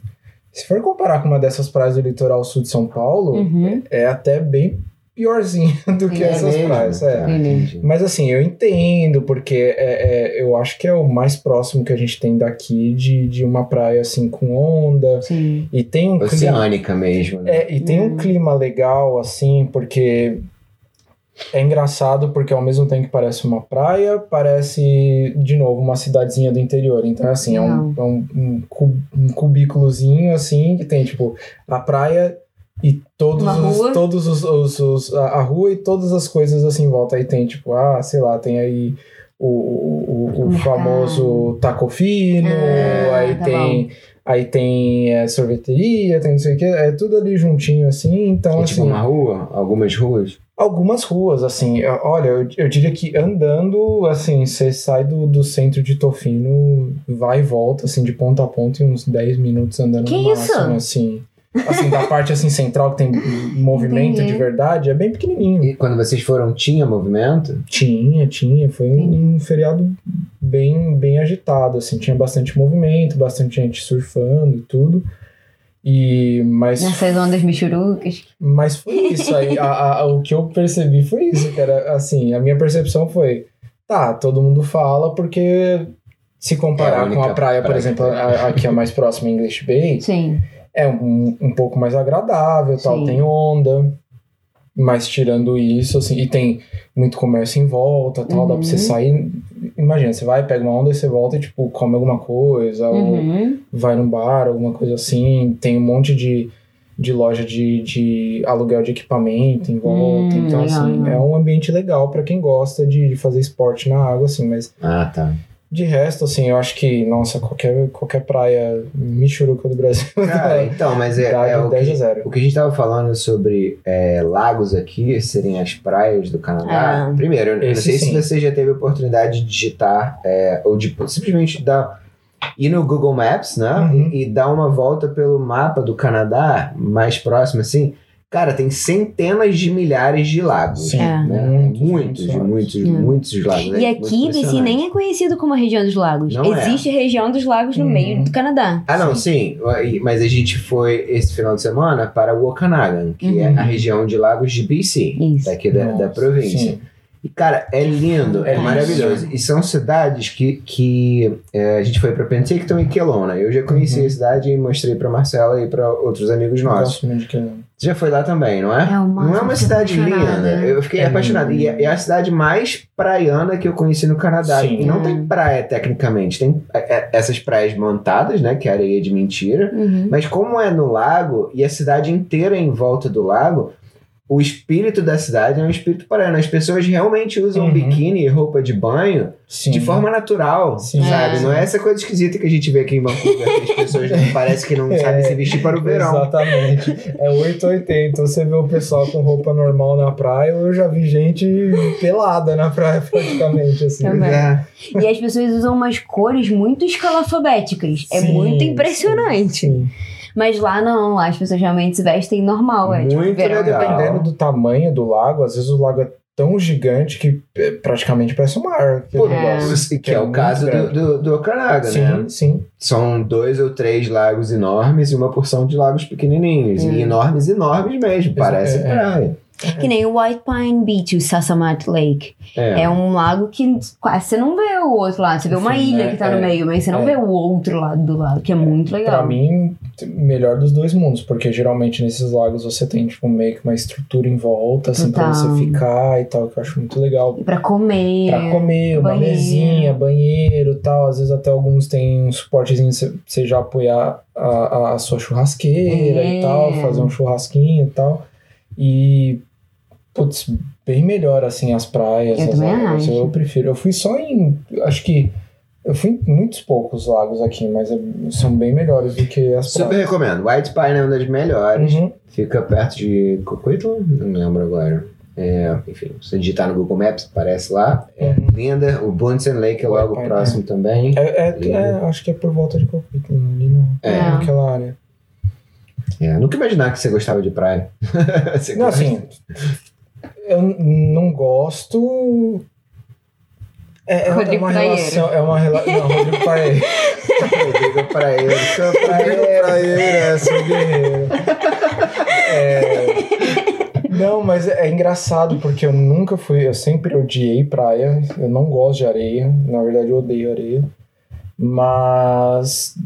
Se for comparar com uma dessas praias do litoral sul de São Paulo, Uhum. é até bem piorzinha do que É essas mesmo? praias. É. Entendi. Mas assim, eu entendo, porque é, é, eu acho que é o mais próximo que a gente tem daqui de, de uma praia assim com onda. Sim. E tem um clima. Oceânica mesmo, né? É, e tem um Hum. clima legal, assim, porque é engraçado, porque ao mesmo tempo que parece uma praia, parece, de novo, uma cidadezinha do interior. Então, assim, é um, é um, um, um cubículozinho, assim, que tem, tipo, a praia e todos Uma os, rua. todos os, os, os- a, a rua e todas as coisas assim em volta. Aí tem, tipo, ah, sei lá, tem aí o, o, o, famoso taco fino, Ah, aí tá tem... Aí tem é, sorveteria, tem não sei o que, é tudo ali juntinho, assim, então, É assim, tipo uma rua? Algumas ruas? algumas ruas, assim, eu- olha, eu, eu diria que andando, assim, você sai do, do centro de Tofino, vai e volta, assim, de ponta a ponta, em uns 10 minutos andando Que no isso? máximo, assim. Assim, da parte, assim, central, que tem movimento Entendi. de verdade, é bem pequenininho. E quando vocês foram, tinha movimento? Tinha, tinha, foi um, um feriado bem, bem agitado, assim, tinha bastante movimento, bastante gente surfando e tudo. E, mas Nessas ondas michurucas. Mas foi isso aí. a- a- o que eu percebi foi isso, que era assim, a minha percepção foi, tá, todo mundo fala porque se É a comparar com a praia, por praia exemplo, que tem. a, a que é mais próxima em English Bay, Sim. É um, um pouco mais agradável, tal, Sim. tem onda. Mas tirando isso, assim, e tem muito comércio em volta, tal, dá pra você Uhum. sair. Imagina, você vai, pega uma onda e você volta e, tipo, come alguma coisa, ou Uhum. vai num bar, alguma coisa assim. Tem um monte de, de loja de, de aluguel de equipamento em volta. Hum, então, assim, legal. é um ambiente legal pra quem gosta de, de fazer esporte na água, assim. Mas Ah, tá. De resto, assim, eu acho que, nossa, qualquer, qualquer praia michuruca do Brasil. Cara, então, mas é, é o 10 que, a 0. o que a gente tava falando sobre é, lagos aqui serem as praias do Canadá. Ah. Primeiro, eu não sei se sim. você já teve a oportunidade de digitar é, ou de simplesmente dar ir no Google Maps, né? Uhum. E, e dar uma volta pelo mapa do Canadá mais próximo, assim. Cara, tem centenas de milhares de lagos. Sim, É. Né? muitos, muitos, muitos muitos, É. muitos lagos. E É aqui, BC nem é conhecido como a região dos lagos. Não é. Existe região dos lagos no Uhum. meio do Canadá. Ah, não, sim. Mas a gente foi esse final de semana para Okanagan, que é Uhum. a região de lagos de BC, Isso. daqui da, da província. sim. E, cara, é lindo, é, É maravilhoso. E são cidades que, que é, a gente foi para Penticton e Kelowna. Eu já conheci Uhum. a cidade e mostrei para Marcela e para outros amigos nossos. Gosto muito de já foi lá também, não é? É uma- não é uma cidade linda. Eu fiquei É apaixonado. E é, é a cidade mais praiana que eu conheci no Canadá. Sim. E não tem praia, tecnicamente. Tem é, é, essas praias montadas, né? Que é areia de mentira. Uhum. Mas como é no lago e a cidade inteira é em volta do lago, o espírito da cidade é um espírito praiano. As pessoas realmente usam Uhum. biquíni e roupa de banho Sim. de forma natural, Sim. sabe? É. Não é essa coisa esquisita que a gente vê aqui em Vancouver, que as pessoas não, parece que não sabem se vestir para o verão. Exatamente. É 880. Você vê o pessoal com roupa normal na praia, eu já vi gente pelada na praia praticamente, assim. Também. É. E as pessoas usam umas cores muito escalafabéticas. É Sim, muito sim, impressionante. sim. Mas lá não, lá as pessoas realmente se vestem normal. É, tipo, Muito verão, legal. verão. Dependendo do tamanho do lago, às vezes o lago é tão gigante que é, praticamente parece um mar. Pô, negócio. que é o muito caso do, grande. do, do Okanagan, né? Sim, sim. São dois ou três lagos enormes e uma porção de lagos pequenininhos. Hum. E enormes, enormes mesmo. Parece é, é. Que nem o White Pine Beach, o Sasamat Lake. É. É. um lago que quase você não vê o outro lado. Você vê uma Sim, ilha né? que tá É. no meio, mas você não É. vê o outro lado do lago, que é muito legal. Pra mim, melhor dos dois mundos, porque geralmente nesses lagos você tem, tipo, meio que uma estrutura em volta, assim, pra Total. você ficar e tal, que eu acho muito legal. E pra comer. Pra comer, uma banheiro. mesinha, banheiro e tal. Às vezes até alguns tem um suportezinho pra você já apoiar a, a, a sua churrasqueira É. e tal, fazer um churrasquinho e tal. E, putz, bem melhor assim as praias. Eu as também águas. acho. Eu prefiro. Eu fui só em. Acho que. Eu fui em muitos poucos lagos aqui, mas é- são bem melhores do que as Super praias. recomendo. White Pine é uma das melhores. Uhum. Fica perto de Coquitlam? Não lembro agora. É, enfim, se você digitar no Google Maps, aparece lá. É Uhum. linda. O Bunsen Lake é logo Pine, próximo também. É, é- é, acho que é por volta de Coquitlam, ali no, É. naquela área. É, nunca imaginar que você gostava de praia. Você Não, gosta? assim, eu não gosto. É, é Rodrigo uma relação. É uma relação. Não, Rodrigo. Rodrigo Praeiro. Sou Rodrigo praeiro. É, sou guerreiro. É, Não, mas é engraçado porque eu nunca fui. Eu sempre odiei praia. Eu não gosto de areia. Na verdade, eu odeio areia. Mas.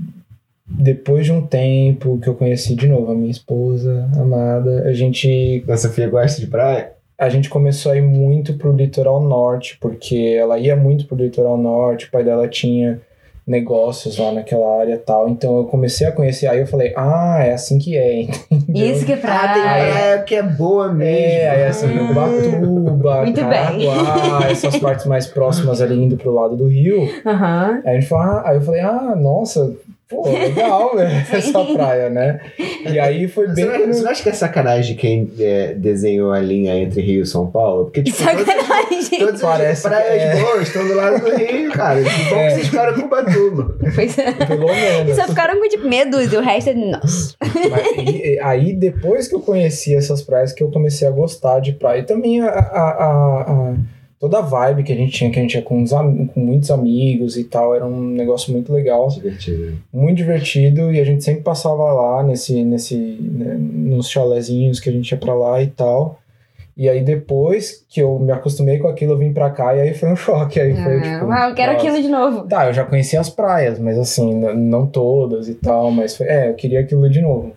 Depois de um tempo que eu conheci de novo a minha esposa amada, a gente A Sofia gosta de praia? A gente começou a ir muito pro litoral norte, porque ela ia muito pro litoral norte, o pai dela tinha negócios lá naquela área e tal. Então eu comecei a conhecer, aí eu falei, ah, é assim que é, entendeu? Isso que é Ah, tem praia. que é boa mesmo. É, aí assim, Ah. Ubatuba, Muito bem. Caraguá, essas partes mais próximas ali indo pro lado do rio. Aham. Aí a gente falou, ah, aí eu falei, ah, nossa, pô, legal, né? Essa praia, né? E aí foi Você bem. não, você não acha que é sacanagem de quem é, desenhou a linha entre Rio e São Paulo? Porque, tipo, Sacanagem. todas as Parece praias é. boas estão do lado do Rio, cara. Que bom É. que vocês ficaram com Ubatuba. Pois é. Pelo menos. Só ficaram com tipo medo e o resto é. Nossa. Mas, e- e aí, depois que eu conheci essas praias, que eu comecei a gostar de praia. E também a, a- a- a- toda a vibe que a gente tinha, que a gente ia com, uns am- com muitos amigos e tal, era um negócio muito legal, Divertido. muito divertido. E a gente sempre passava lá nesse, nesse, né, nos chalezinhos que a gente ia pra lá e tal. E aí, depois que eu me acostumei com aquilo, eu vim pra cá e aí foi um choque. Aí foi tipo. Ah, eu quero nossa. aquilo de novo. Tá, eu já conhecia as praias, mas assim, não todas e tal, mas foi, é, eu queria aquilo de novo.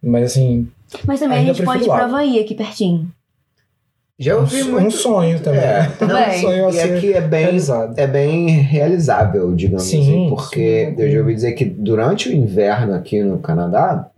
Mas assim, Mas também a gente pode ir pra. Havaí aqui pertinho. Já um, ouvi um muito. sonho também. É, um Também. sonho a E aqui é bem, realizado. é bem realizável, digamos Sim, assim, porque sim. eu já ouvi dizer que durante o inverno aqui no Canadá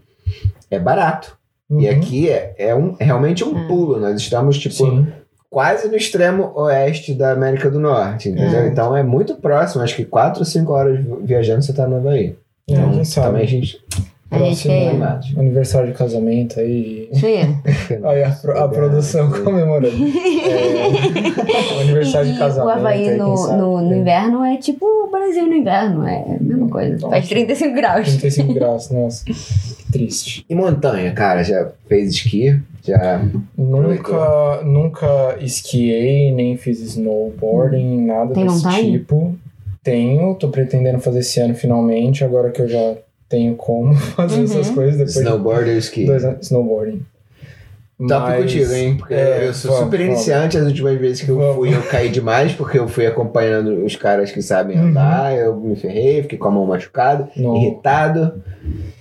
é barato. E Uhum. aqui é, é um, é realmente um Ah. pulo. Nós estamos, tipo, Sim. quase no extremo oeste da América do Norte, entendeu? É. Então é muito próximo, acho que 4 ou 5 horas viajando você tá no Havaí. É, Então, a gente sabe. também a gente. A gente Próximo ir. Animados. Aniversário de casamento aí. Aí a, pro- a produção comemorando. É, o aniversário E- de casamento. o Havaí aí, no, no, no inverno é tipo o Brasil no inverno, é a mesma coisa. Faz Nossa. 35 graus. 35 graus, nossa. Que triste. E montanha, cara, já fez esqui? Já. Nunca, nunca esquiei, nem fiz snowboarding, nada Tem desse vontade? tipo. Tenho, tô pretendendo fazer esse ano finalmente, agora que eu já tenho como fazer Uhum. essas coisas depois Snowboard ou de esqui? dois anos. Snowboarding. Top Mas- contigo, hein? Porque é, eu sou vamos, super vamos. iniciante. As últimas vezes que eu Vamos. fui, eu caí demais, porque eu fui acompanhando os caras que sabem Uhum. andar. Eu me ferrei, fiquei com a mão machucada, Não. irritado.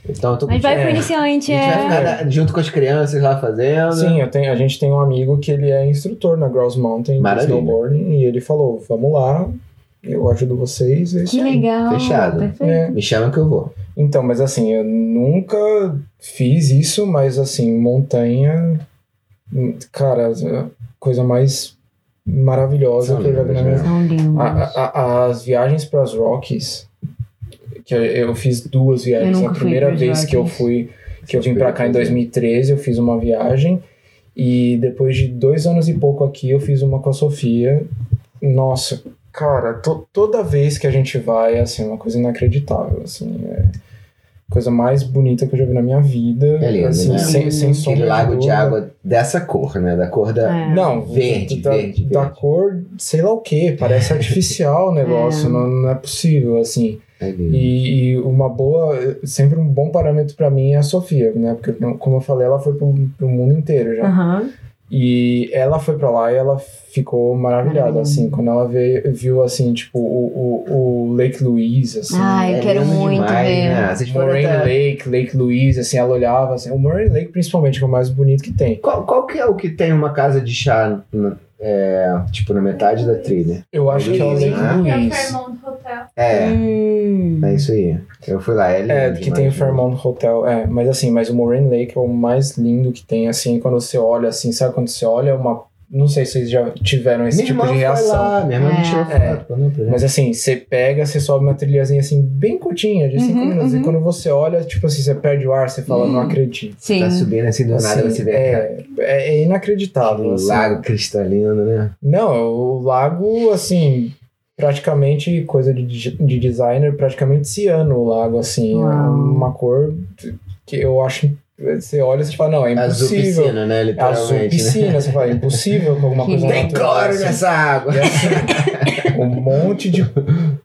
Então eu tô Mas vai pro É. iniciante, A gente vai é. ficar na- junto com as crianças lá fazendo. Sim, eu tenho, a gente tem um amigo que ele é instrutor na Grouse Mountain de Maravilha. snowboarding e ele falou: vamos lá, eu ajudo vocês. é Que aí." legal. Fechado. Perfeito. É. Me chama que eu vou. Então, mas assim, eu nunca fiz isso, mas assim, montanha, hum, cara, a coisa mais maravilhosa São que eu já vi na minha né? São lindos. A- a- a- as viagens para as Rockies, que eu, eu fiz duas viagens. A primeira vez que eu fui, que eu vim para cá em 2013, eu fiz uma viagem. E depois de dois anos e pouco aqui, eu fiz uma com a Sofia. Nossa, cara, to- toda vez que a gente vai, é assim, uma coisa inacreditável, assim, é a coisa mais bonita que eu já vi na minha vida. É lindo, assim, né? sem, sem sombra Aquele lago de água dessa cor, né? Da cor da. É. Não, Verde, da, verde, da verde. cor, sei lá o que, parece artificial o negócio, É. Não, não é possível, assim. É. E, e uma boa, sempre um bom parâmetro pra mim é a Sofia, né? Porque, como eu falei, ela foi pro, pro mundo inteiro já. Aham. E ela foi pra lá e ela ficou maravilhada, Maravilha. assim, quando ela veio, viu, assim, tipo, o, o, o Lake Louise, assim. Ah, eu É quero muito demais, ver. Né? Moraine até- Lake, Lake Louise, assim, ela olhava, assim, o Moraine Lake principalmente, que é o mais bonito que tem. Qual, qual que é o que tem uma casa de chá, na- é, tipo, na metade da trilha? Eu acho que é o Louise, Lake né? Que é o Louise. É, Hum. é isso aí. Eu fui lá, é lindo É, que tem o né? Fairmont Hotel, é, mas assim, mas o Moraine Lake é o mais lindo que tem, assim, quando você olha, assim, sabe quando você olha uma, não sei se vocês já tiveram esse Minha tipo de reação, lá, minha irmã É. me tirou É. foto. pra gente. mas assim, você pega, você sobe uma trilhazinha, assim, bem curtinha, de 5 Uhum, minutos, uhum. e quando você olha, tipo assim, você perde o ar, você fala, não acredito. Sim. Tá subindo assim do nada, Assim, você vê é, é, é inacreditável, o assim. lago cristalino, né? Não, o lago, assim, praticamente coisa de, de designer, praticamente ciano o lago, assim. É Uau. uma cor que eu acho. Você olha e você fala, não, é Azul impossível. piscina, né? Azul Literalmente, piscina, né? você fala, é impossível que alguma coisa Tem cloro assim. nessa água. E assim, um monte de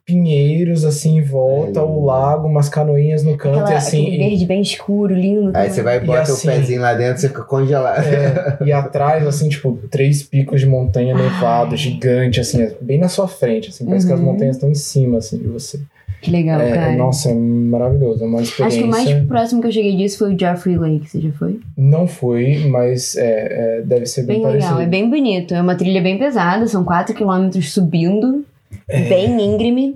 pinheiros assim em volta, É. o lago, umas canoinhas no canto Aquela, e assim. verde bem escuro, lindo. Aí você vai e bota assim- o pezinho lá dentro, você fica congelado. É, e atrás, assim, tipo, três picos de montanha nevado, gigante, assim, bem na sua frente, assim, parece que as Uhum. montanhas estão em cima, assim, de você. Que legal, É, cara. nossa, é maravilhoso, é uma Acho que experiência. o mais próximo que eu cheguei disso foi o Joffrey Lake. Você já foi? Não fui, mas é, é, deve ser bem, Bem parecido. legal, é bem bonito. É uma trilha bem pesada, são 4 km subindo, bem íngreme.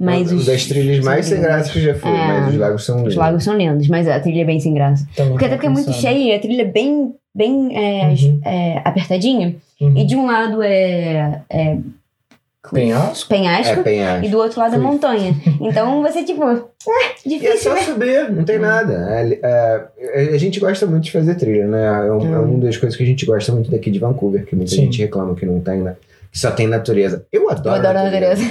Mas Uma os, das trilhas mais sem graça que já fui, É. mas os lagos são os lindos. lagos são lindos, mas a trilha é bem sem graça. Também Porque até porque é muito cheia, a trilha é bem, bem é, Uhum. é, apertadinha. Uhum. E de um lado é, é Penhasco? penhasco É, penhasco. e do outro lado é montanha. Então você, tipo, ah, E é difícil, só né? subir, não tem nada. É, é, a gente gosta muito de fazer trilha, né? É, um, é Hum. uma das coisas que a gente gosta muito daqui de Vancouver, que muita Sim. gente reclama que não tem, né? Que só tem natureza. Eu adoro, Eu adoro a natureza.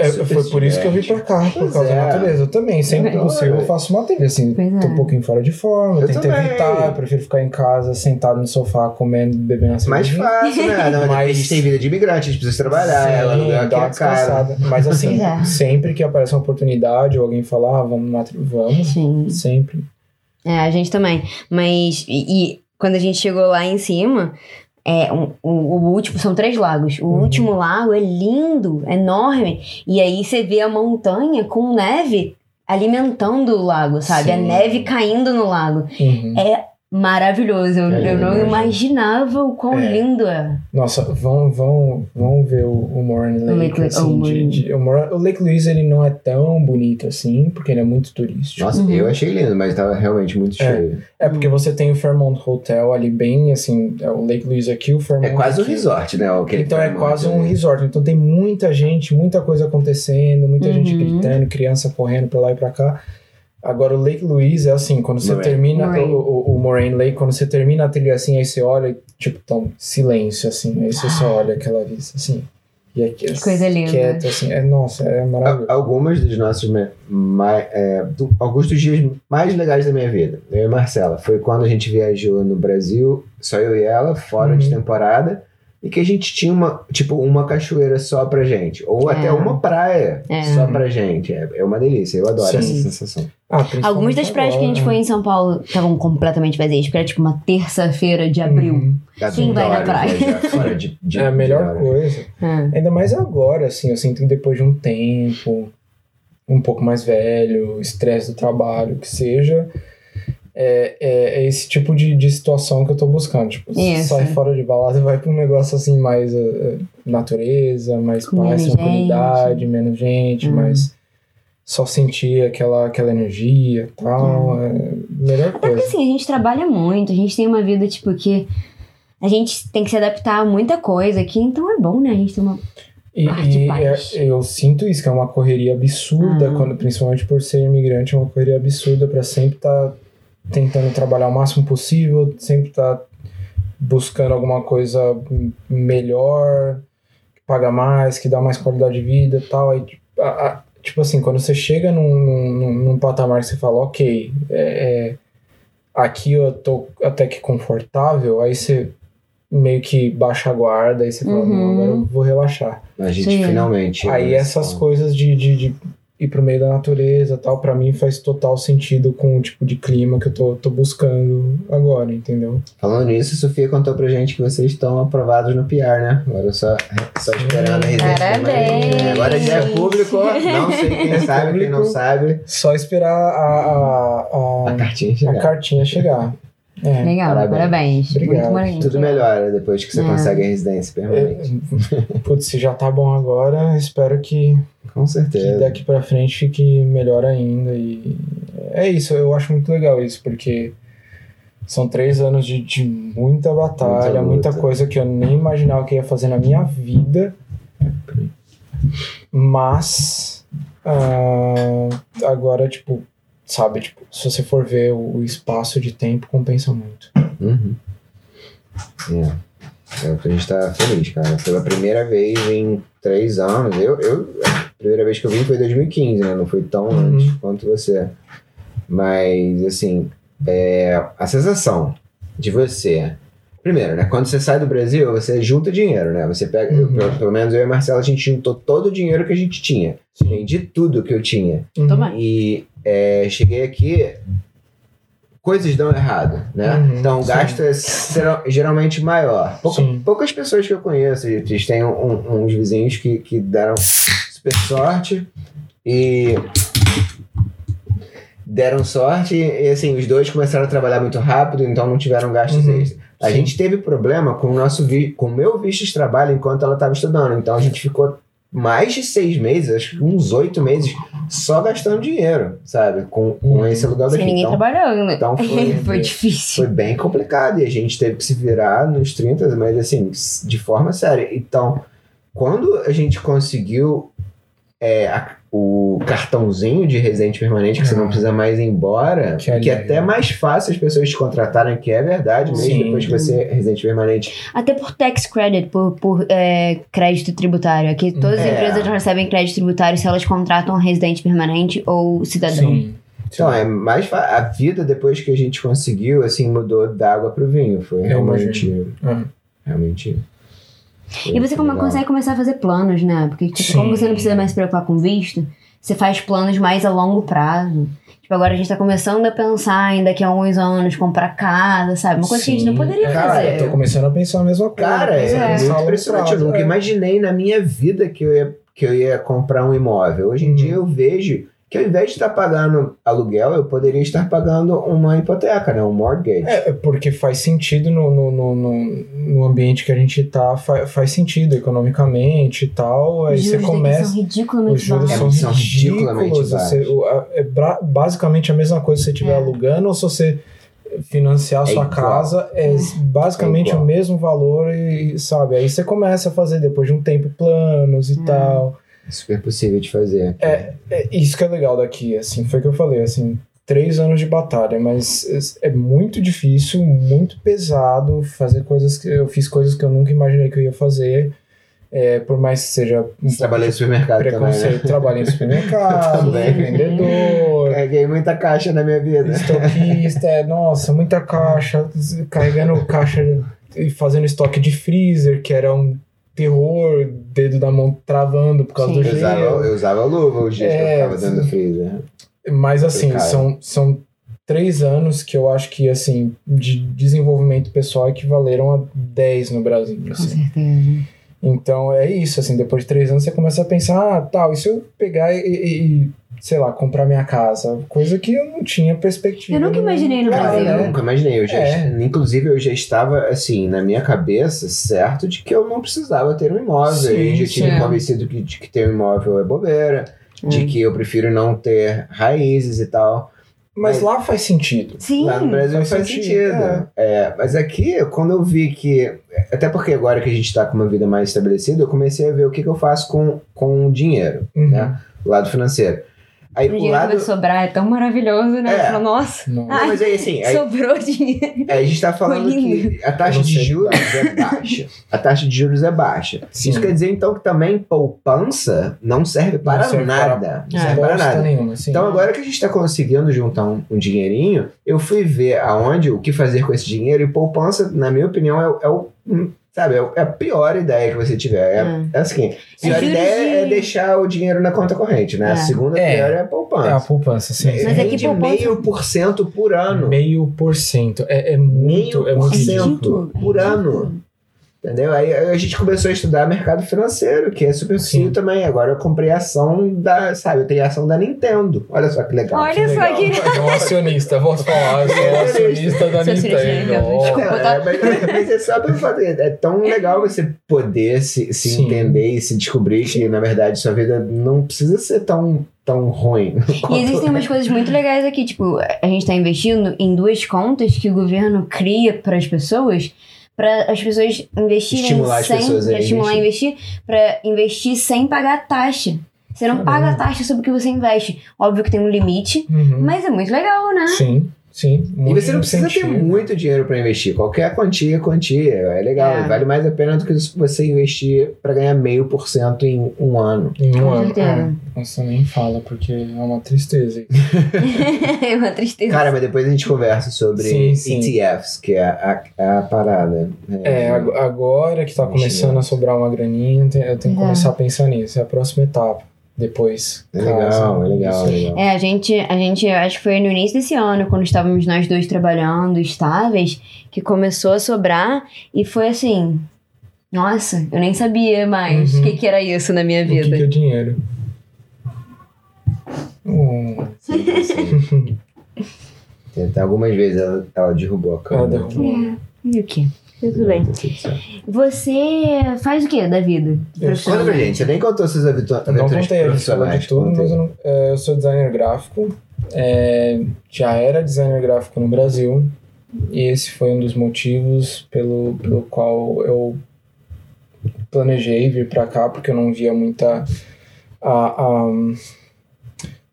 É, foi por isso que eu vim pra cá, por Pois causa é. da natureza. Eu também, sempre que possível, eu faço uma trilha, assim. Pois Tô é. um pouquinho fora de forma, Eu tento também. evitar, eu prefiro ficar em casa, sentado no sofá, comendo, bebendo uma Mais fácil, né? Não, Mas- A gente tem vida de imigrante, a gente precisa trabalhar, Sim, ela dá uma a cara. Mas assim, é. sempre que aparece uma oportunidade ou alguém falar, ah, vamos trilha, vamos, Sim. sempre. É, a gente também. Mas, e, e quando a gente chegou lá em cima, é, um- o, o último, são três lagos. O Uhum. último lago é lindo, é enorme. E aí você vê a montanha com neve alimentando o lago, sabe? A Sim. neve caindo no lago. Uhum. É maravilhoso. Eu, É eu não imaginava o quão É. lindo é. Nossa, vão, vão, vão ver o, o Moraine O Lake. Lake- o assim, de- de- o, o Lake Louise ele não é tão bonito assim, porque ele é muito turístico. Nossa, Uhum. eu achei lindo, mas tava realmente muito É. cheio. É porque você tem o Fairmont Hotel ali bem assim, é o Lake Louise aqui, o É Fairmont quase um aqui. resort, né? aquele Então é Fairmont quase um resort. Então tem muita gente, muita coisa acontecendo, muita gente Uhum. gritando, criança correndo pra lá e pra cá. Agora o Lake Louise é assim, quando você Moraine. termina Moraine. O, o, o Moraine Lake, quando você termina a trilha assim, aí você olha e tipo, tá um silêncio assim, aí você só olha aquela vista assim. E aqui Que coisa linda. quieto assim, é nossa, é maravilhoso. Al- Algumas dos nossos me- mai- é, do- alguns dos dias mais legais da minha vida, eu e Marcela, foi quando a gente viajou no Brasil, só eu e ela, fora de Uhum. temporada, e que a gente tinha uma, tipo, uma cachoeira só pra gente, ou É. até uma praia É. só pra gente. É, é uma delícia, eu adoro Sim. essa sensação. Ah, Algumas das praias que a gente agora. foi em São Paulo estavam completamente vazias, porque era tipo uma terça-feira de abril. Uhum. Quem vai na praia? fora de, de, É a melhor coisa. É. Ainda mais agora, assim, eu sinto que depois de um tempo, um pouco mais velho, estresse do trabalho, que seja, é, é, é esse tipo de, de situação que eu tô buscando. Tipo, Isso. sai fora de balada e vai pra um negócio assim, mais eh, eh, natureza, mais Com paz, menos tranquilidade, menos gente, Hum. mais só sentir aquela, aquela energia e tal. É a melhor Até porque coisa. assim, a gente trabalha muito, a gente tem uma vida, tipo, que a gente tem que se adaptar a muita coisa aqui, então é bom, né? A gente tem uma. E, e é- eu sinto isso, que é uma correria absurda, Ah. quando, principalmente por ser imigrante, é uma correria absurda pra sempre estar tentando trabalhar o máximo possível, sempre estar buscando alguma coisa melhor, que paga mais, que dá mais qualidade de vida e tal. Aí, a- a- tipo assim, quando você chega num, num, num- patamar que você fala, ok, é, é, aqui eu tô até que confortável, aí você meio que baixa a guarda e você fala, Uhum. não, agora eu vou relaxar. A gente Sim. finalmente. Aí né, essas coisas de, de, de ir pro meio da natureza e tal, pra mim faz total sentido com o tipo de clima que eu tô, tô buscando agora, entendeu? Falando nisso, Sofia contou pra gente que vocês estão aprovados no PR, né? Agora só, só esperando a residência Parabéns! permanente. Agora já é público, não sei quem É sabe, quem não sabe. Só esperar a, a, A a, cartinha a chegar. cartinha chegar. É. Legal, parabéns. parabéns. Obrigado. Muito bonito. Tudo melhora depois que você É. consegue a residência permanente. É, Putz, se já tá bom agora, espero que, Com que certeza. daqui pra frente fique melhor ainda. E é isso, eu acho muito legal isso, porque são três anos de, de muita batalha, Muita muita, coisa que eu nem imaginava que ia fazer na minha vida. Mas ah, agora, tipo, sabe, tipo, se você for ver o, espaço de tempo, compensa muito. Uhum. É. É a gente tá feliz, cara. Foi a primeira vez em três anos. Eu, eu, a primeira vez que eu vim foi em 2015, né? Não foi tão Uhum. antes quanto você. Mas, assim, é, a sensação de você. Primeiro, né? Quando você sai do Brasil, você junta dinheiro, né? Você pega. eu- Uhum. pelo, pelo menos eu e a Marcela, a gente juntou todo o dinheiro que a gente tinha. Vendi tudo que eu tinha. Toma. E é, cheguei aqui, coisas dão errado, né? Uhum, então o gasto é geral- geralmente maior. Pouca- poucas pessoas que eu conheço, eles têm um- uns vizinhos que, que deram super sorte e deram sorte e assim, os dois começaram a trabalhar muito rápido, então não tiveram gastos Uhum, extras. A sim. gente teve problema com o nosso com o meu visto de trabalho enquanto ela estava estudando, então a gente ficou mais de seis meses, acho que uns oito meses, só gastando dinheiro, sabe? Com, com Uhum. esse aluguel Sem daqui. ninguém Então, trabalhando. então foi- foi difícil. foi bem complicado e a gente teve que se virar nos 30, mas assim, de forma séria. Então, quando a gente conseguiu é, a- o cartãozinho de residente permanente, que você não Ah. precisa mais ir embora, Que que, é até mais fácil as pessoas te contratarem, que é verdade mesmo, Sim. depois que você é residente permanente. Até por tax credit, por, por é, crédito tributário. Aqui todas as É. empresas recebem crédito tributário se elas contratam um residente permanente ou cidadão. Sim. Então, é mais a vida depois que a gente conseguiu, assim, mudou da água pro vinho. Foi realmente. Uhum. Realmente. E você como, consegue começar a fazer planos, né? Porque, tipo, Sim. como você não precisa mais se preocupar com visto, você faz planos mais a longo prazo. Tipo, agora a gente tá começando a pensar em daqui a alguns anos comprar casa, sabe? Uma coisa que a gente não Sim. poderia Cara, fazer. Eu tô começando a pensar a mesma coisa. Cara, é, em muito impressionante. Eu nunca é. imaginei na minha vida que eu ia, que eu ia comprar um imóvel. Hoje em Uhum. dia eu vejo que ao invés de estar pagando aluguel, eu poderia estar pagando uma hipoteca, né? Um mortgage. É, porque faz sentido no, no, no, no, no ambiente que a gente tá, fa- faz sentido economicamente e tal. Aí Os você começa. são ridiculamente Os juros baixos. são, ridículos. Você, baixos. o- a- é bra- basicamente a mesma coisa se você estiver É. alugando ou se você financiar a É sua igual. casa. É basicamente É o mesmo valor e, sabe? Aí você começa a fazer depois de um tempo planos e Hum. tal. É super possível de fazer. É, é isso que é legal daqui, assim, foi o que eu falei, assim, três anos de batalha, mas é muito difícil, muito pesado fazer coisas que eu fiz coisas que eu nunca imaginei que eu ia fazer, é, por mais que seja um trabalhei no supermercado também, preconceito, né? trabalhei em supermercado, Também. vendedor, Carreguei muita caixa na minha vida. estoquista, é, nossa, muita caixa, carregando caixa e fazendo estoque de freezer, que era um terror, dedo da mão travando por causa Sim. do Eu usava, gelo. eu usava luva os dias que eu É, ficava dentro do freezer. Mas assim, são, são três anos que eu acho que, assim, de desenvolvimento pessoal equivaleram a 10 no Brasil. Com assim. certeza. Então é isso, assim, depois de três anos você começa a pensar, ah, tal, e se eu pegar e- e, sei lá, comprar minha casa? Coisa que eu não tinha perspectiva. Eu nunca imaginei no Cara, Brasil. Eu nunca imaginei. Eu já, É. Inclusive, eu já estava, assim, na minha cabeça, certo de que eu não precisava ter um imóvel. Sim, eu já me convencido de que ter um imóvel é bobeira, de Hum. que eu prefiro não ter raízes e tal. Mas lá faz sentido. Sim. Lá no Brasil faz faz, sentido, sentido. É, mas aqui, quando eu vi que. Até porque agora que a gente está com uma vida mais estabelecida, eu comecei a ver o que, que eu faço com, com o dinheiro, Uhum. né? O lado financeiro. Aí O o dinheiro lado. vai sobrar, é tão maravilhoso, né? É. Fala, Nossa, Não. Não, mas aí assim, aí, sobrou dinheiro. aí a gente tá falando que a taxa não de juros é baixa. A taxa de juros é baixa. Sim. Isso quer dizer, então, que também poupança não serve para Não serve para- nada. Não É. serve para nada. nenhuma, assim. Então, agora que a gente está conseguindo juntar um, um dinheirinho, eu fui ver aonde, o que fazer com esse dinheiro, e poupança, na minha opinião, é, é o. Sabe, é é a pior ideia que você tiver. É, Hum. é assim: a pior juros ideia é de- deixar o dinheiro na conta corrente, né? É. A segunda É. pior é a É a poupança. poupança, sim. Mas é que poupança- meio por cento por ano. Meio por cento. É, é muito, Meio é por muito cento. ridículo. por ano. Entendeu? Aí a gente começou a estudar mercado financeiro, que é super Sim. também. Agora eu comprei ação da, sabe, eu tenho ação da Nintendo. Olha só que legal. Olha só Legal. que. É um acionista, vou falar, eu sou acionista da Sou acionista da Nintendo. Desculpa. É, mas, mas é só pra fazer. É tão legal você poder se, se Sim. entender e se descobrir que, na verdade, sua vida não precisa ser tão, tão ruim. E existem umas coisas muito legais aqui, tipo, a gente tá investindo em duas contas que o governo cria para as pessoas, para as pessoas investirem Estimular as sem pessoas a estimular a investir, para investir sem pagar taxa. Você não Caramba. paga taxa sobre o que você investe. Óbvio que tem um limite, Uhum. mas é muito legal, né? Sim, sim. E você não precisa ter muito dinheiro para investir. Qualquer quantia é quantia. É legal. É. Vale mais a pena do que você investir para ganhar meio por cento em um ano. Em um ano. É, Nossa, nem fala, porque é uma tristeza. é uma tristeza. Cara, mas depois a gente conversa sobre Sim, sim. ETFs, que é a, a, a parada. É, ag- agora que tá começando a sobrar uma graninha, eu tenho que É. começar a pensar nisso. É a próxima etapa. Depois. É legal, é legal, é legal. É, a gente, a gente, acho que foi no início desse ano, quando estávamos nós dois trabalhando estáveis, que começou a sobrar e foi assim. Nossa, eu nem sabia mais o Uhum. que, que era isso na minha O que, vida. que é dinheiro? Hum, Sim, até algumas vezes ela, ela derrubou a ela câmera. derrubou. É, e o quê? Tudo bem. Você faz o que da vida? Eu Conta pra gente, você nem contou suas aventu- aventuras Não contei, a gente falou profissionais. de tudo, aí. mas eu, não, é, eu sou designer gráfico. é, já era designer gráfico no Brasil. E esse foi um dos motivos pelo, pelo qual eu planejei vir pra cá, porque eu não via muita. a- a-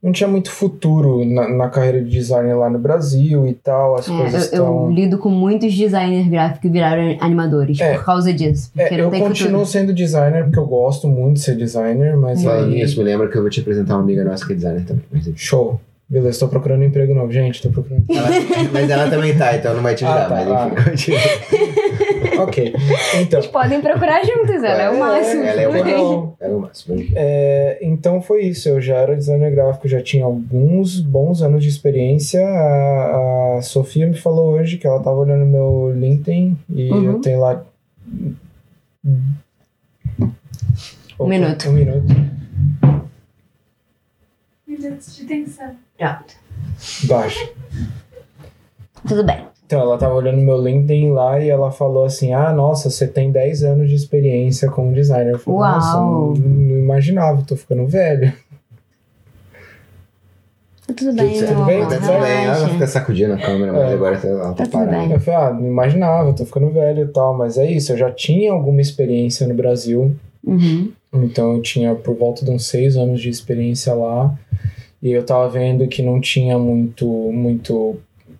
não tinha muito futuro na, na carreira de designer lá no Brasil e tal. As É, coisas eu, estão. eu lido com muitos designers gráficos que viraram animadores É. por causa disso. Porque É, não eu tem continuo futuro. sendo designer porque eu gosto muito de ser designer, mas Falando aí. nisso, me lembra que eu vou te apresentar uma amiga nossa que é designer também. Mas, Show. Beleza, tô procurando um emprego novo. Gente, tô procurando. ela, mas ela também tá, então não vai te ajudar. Ah, tá, mas enfim, continua. ok. Então. Vocês podem procurar juntos, ela é o máximo. Ela é o máximo. Legal. Era o máximo. É, então foi isso. Eu já era designer gráfico, já tinha alguns bons anos de experiência. A, a Sofia me falou hoje que ela tava olhando meu LinkedIn e Uhum. eu tenho lá. Um minuto. Um minuto. Minutos de tensão. Pronto. Baixa. Tudo bem. Então, ela tava olhando meu LinkedIn lá e ela falou assim: Ah, nossa, você tem 10 anos de experiência como designer. Eu falei, Uau. nossa, não, não imaginava, tô ficando velho. Tá tudo bem, Tudo meu bem. Tá tudo bem. Ela fica sacudindo a câmera, mas É. agora tá- ela tá, Tá tudo parada. bem. Eu falei, ah, não imaginava, tô ficando velho e tal, mas é isso, eu já tinha alguma experiência no Brasil, Uhum. então eu tinha por volta de uns seis anos de experiência lá, e eu tava vendo que não tinha muito, muito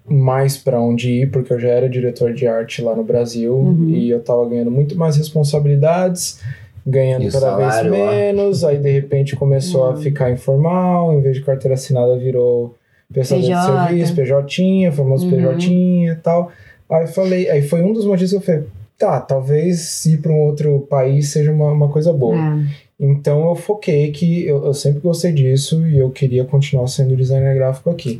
mais pra onde ir, porque eu já era diretor de arte lá no Brasil, Uhum. e eu tava ganhando muito mais responsabilidades, ganhando E cada vez salário, ó. menos, aí de repente começou a Uhum. ficar informal, em vez de carteira assinada virou prestador de serviço, PJ, famoso Uhum. PJ e tal. Aí eu falei, aí foi um dos motivos que eu falei, tá, talvez ir para um outro país seja uma, uma coisa boa. É. Então eu foquei que eu, eu sempre gostei disso e eu queria continuar sendo designer gráfico aqui.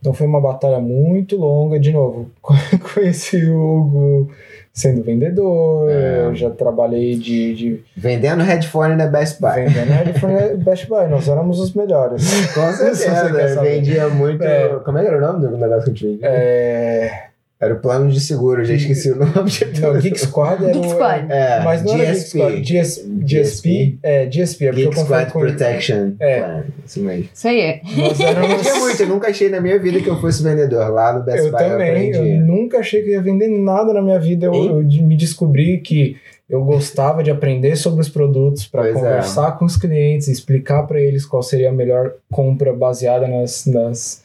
Então foi uma batalha muito longa. De novo, conheci o Hugo sendo vendedor, É. eu já trabalhei de, de Vendendo headphone na Best Buy. vendendo headphone Best Buy, nós éramos os melhores. Com certeza. Vendia muito. É. Como é que era o nome do negócio que gente vendia? É... Era o plano de seguro, já esqueci o nome tudo. Geek Squad era Geek o... Squad. É, Mas não era Geek GSP. Squad. GS, GSP? É, GSP. É porque Geek eu Squad com... Protection É. Plan. Isso mesmo. Isso aí. Eu éramos... tinha muito, eu nunca achei na minha vida que eu fosse vendedor. Lá no Best Eu Buy também, eu eu aprendi. nunca achei que ia vender nada na minha vida. Eu, eu me descobri que eu gostava de aprender sobre os produtos para é. conversar com os clientes, explicar para eles qual seria a melhor compra baseada nas, nas,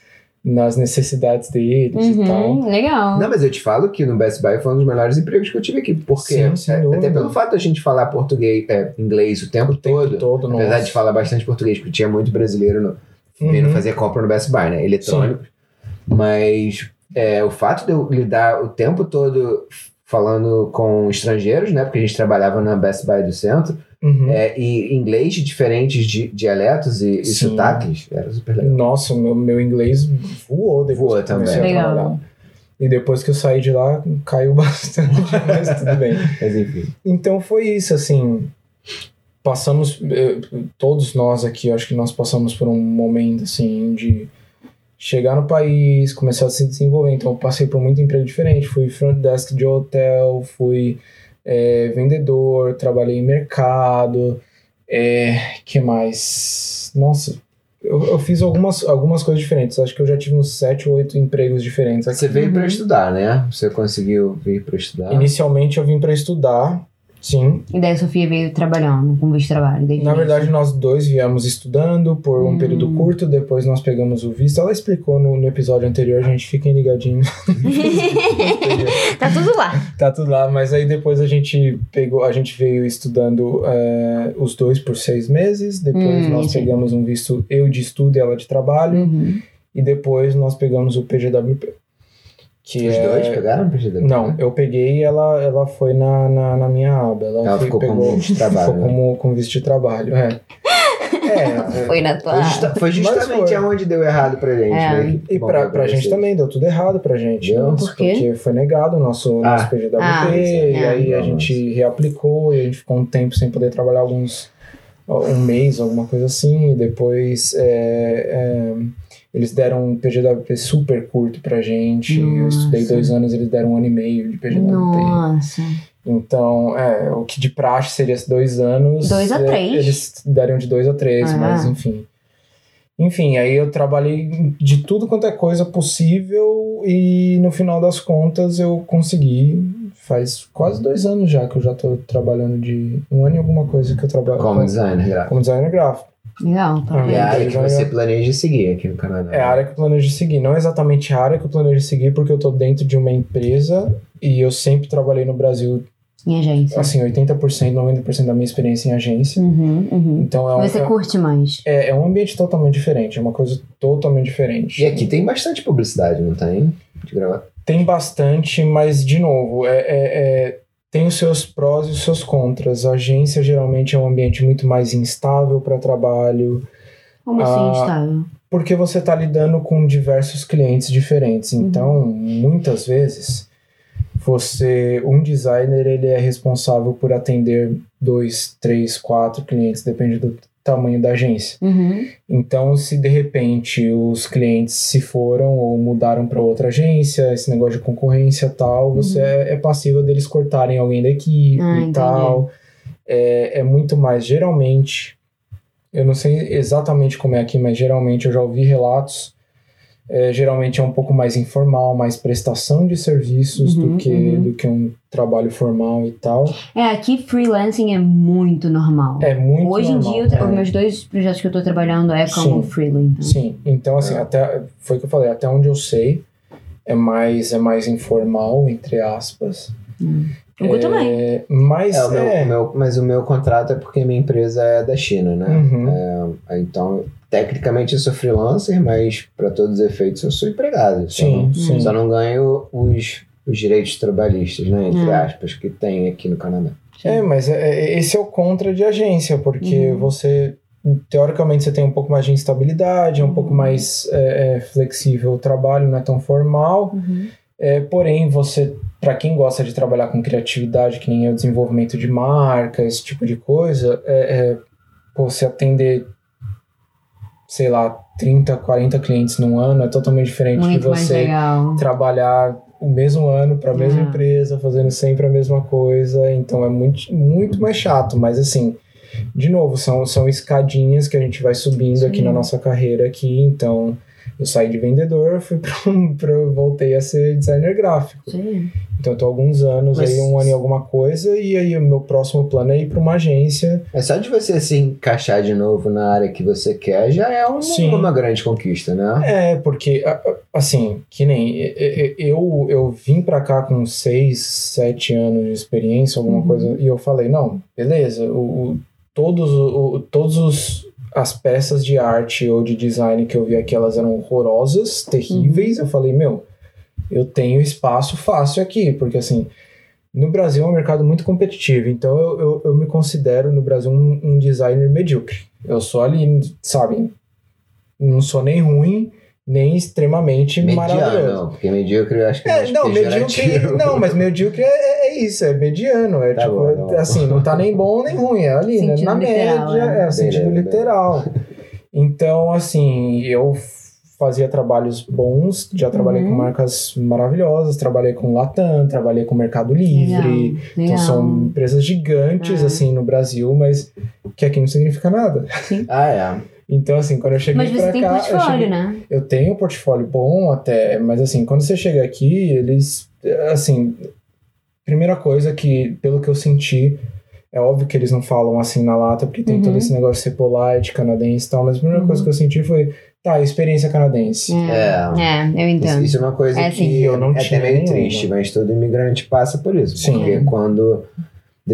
nas necessidades deles e tal. Uhum. Legal. Não, mas eu te falo que no Best Buy foi um dos melhores empregos que eu tive aqui. Porque Sim, sem é, até pelo fato da gente falar português, é, inglês o tempo, O tempo todo. todo, apesar nossa. de falar bastante português, porque tinha muito brasileiro no, vindo Uhum. fazer compra no Best Buy, né? Eletrônico. Mas é, o fato de eu lidar o tempo todo falando com estrangeiros, né? Porque a gente trabalhava na Best Buy do centro. Uhum. É, e inglês de diferentes di- dialetos e, e sotaques. Era super legal. Nossa, o meu, meu inglês voou depois Voou também. Legal. E depois que eu saí de lá, caiu bastante, mas tudo bem. Mas enfim. Então foi isso, assim. Passamos, eh, todos nós aqui, acho que nós passamos por um momento, assim, de chegar no país, começar a se desenvolver. Então eu passei por muito emprego diferente. Fui front desk de hotel, fui eh, vendedor, trabalhei em mercado. É, que mais? Nossa, eu, eu fiz algumas, algumas coisas diferentes. Acho que eu já tive uns sete ou oito empregos diferentes aqui. Você veio Uhum. para estudar, né? Você conseguiu vir para estudar. Inicialmente eu vim para estudar, sim. E daí a Sofia veio trabalhando com visto de trabalho. desde Na verdade, nós dois viemos estudando por um Hum. período curto, depois nós pegamos o visto. Ela explicou no, no episódio anterior, gente, fiquem ligadinhos. tá tudo lá. tá tudo lá, mas aí depois a gente pegou, a gente veio estudando é, os dois por seis meses, depois Hum, nós isso aí. pegamos um visto, eu de estudo e ela de trabalho, Uhum. e depois nós pegamos o PGWP. Que Os é... dois pegaram estudar? Não, eu peguei e ela, ela foi na, na, na minha aba. Ela, Ela ficou pegou, como visto de trabalho, Ficou né? como, como visto de trabalho, é. É, Foi na tua. Foi, justa- foi justamente foi. aonde deu errado pra gente, É. né? E bom pra, pra pra gente vocês. também, deu tudo errado pra gente. Né? Por quê? Porque foi negado o nosso, Ah. nosso PGWP, Ah, e é. aí a Nossa. gente reaplicou, e a gente ficou um tempo sem poder trabalhar alguns. um mês, alguma coisa assim, e depois é, é, eles deram um PGWP super curto pra gente. Eu estudei Nossa. dois anos, eles deram um ano e meio de PGWP. Nossa. Então, é, o que de praxe seria dois anos. Dois a é, três. Eles dariam de dois a três, Ah. mas enfim. Enfim, aí eu trabalhei de tudo quanto é coisa possível e no final das contas eu consegui. Faz quase dois anos já que eu já tô trabalhando de. Um ano e alguma coisa que eu trabalho Como designer gráfico. como designer gráfico. Legal, tá vendo? É a área que você planeja seguir aqui no Canadá. É a área que eu planejo seguir. Não exatamente a área que eu planejo seguir, porque eu tô dentro de uma empresa e eu sempre trabalhei no Brasil, Em agência. assim, 80%, 90% da minha experiência em agência. Uhum, uhum. Então é um, Você é- curte mais? É, é um ambiente totalmente diferente, é uma coisa totalmente diferente. E aqui tem bastante publicidade, não tem? De gravar. Tem bastante, mas, de novo, é, é- é- tem os seus prós e os seus contras. A agência geralmente é um ambiente muito mais instável para trabalho, Como assim, Ah, estável? porque você está lidando com diversos clientes diferentes. Uhum. Então, muitas vezes, você, um designer, ele é responsável por atender dois, três, quatro clientes, depende do tamanho da agência. Uhum. Então, se de repente os clientes se foram ou mudaram para outra agência, esse negócio de concorrência tal, você é, é passível deles cortarem alguém da equipe Ah, e entendi. tal. É, é muito mais, geralmente, eu não sei exatamente como é aqui, mas geralmente eu já ouvi relatos. É, geralmente é um pouco mais informal, mais prestação de serviços Uhum, do, que, uhum. do que um trabalho formal e tal. É, aqui freelancing é muito normal. É muito Hoje em normal, dia, eu tra- é. os meus dois projetos que eu tô trabalhando é como Sim. freela, então. Sim, então assim, É. até foi o que eu falei, até onde eu sei, é mais é mais informal, entre aspas. Meu também. É, mas É, o meu, é, meu- mas o meu contrato é porque minha empresa é da China, né? Uhum. É, então, tecnicamente eu sou freelancer, mas para todos os efeitos eu sou empregado. Só sim, não- sim. Só não ganho os, os direitos trabalhistas, né? Entre Hum. aspas, que tem aqui no Canadá. É, mas é- é- esse é o contra de agência, porque Uhum. você teoricamente você tem um pouco mais de instabilidade, é um Uhum. pouco mais é, é, flexível o trabalho, não é tão formal. Uhum. É, porém, você, para quem gosta de trabalhar com criatividade, que nem é o desenvolvimento de marca, esse tipo de coisa, é, é, você atender, sei lá, 30, 40 clientes num ano é totalmente diferente de Muito mais você trabalhar o mesmo ano para a mesma É. empresa, fazendo sempre a mesma coisa. Então é muito, muito mais chato, mas assim. De novo, são, são escadinhas que a gente vai subindo aqui Sim. na nossa carreira aqui, então eu saí de vendedor, fui para voltei a ser designer gráfico. Sim. Então eu tô há alguns anos Mas- aí, um ano e alguma coisa, e aí o meu próximo plano é ir para uma agência. É só de você se encaixar de novo na área que você quer, já é um- Sim. uma grande conquista, né? É, porque, assim, que nem eu, eu vim pra cá com seis, sete anos de experiência, alguma Uhum. coisa, e eu falei, não, beleza, o, o- todos, o- todos os, as peças de arte ou de design que eu vi aqui, elas eram horrorosas, terríveis, eu falei, meu, eu tenho espaço fácil aqui, porque assim, no Brasil é um mercado muito competitivo, então eu, eu, eu me considero no Brasil um, um designer medíocre. Eu sou ali, sabe, não sou nem ruim, nem extremamente maravilhoso. Mediano, porque medíocre eu acho que é, É, não, medíocre. Não, mas medíocre é, é- é isso, é mediano. É Tá tipo, bom, tá bom. assim, não tá nem bom nem ruim, é ali, né? Na literal, média, né? é, o sentido Beleza, literal. Então, assim, eu fazia trabalhos bons, já trabalhei Uhum. com marcas maravilhosas, trabalhei com Latam, trabalhei com Mercado Livre. Então são empresas gigantes, É. assim, no Brasil, mas que aqui não significa nada. Ah, é. Então, assim, quando eu cheguei Mas você pra tem cá... eu portfólio, cheguei- né? eu tenho um portfólio bom até, mas assim, quando você chega aqui, eles, assim, primeira coisa que, pelo que eu senti, é óbvio que eles não falam assim na lata, porque tem Uhum. todo esse negócio de ser polite, canadense e tal, mas a primeira Uhum. coisa que eu senti foi, tá, experiência canadense. É, é, eu Isso, entendo. isso é uma coisa É, que sim. Eu não é tinha até meio nenhuma. triste, mas todo imigrante passa por isso. Sim. Porque quando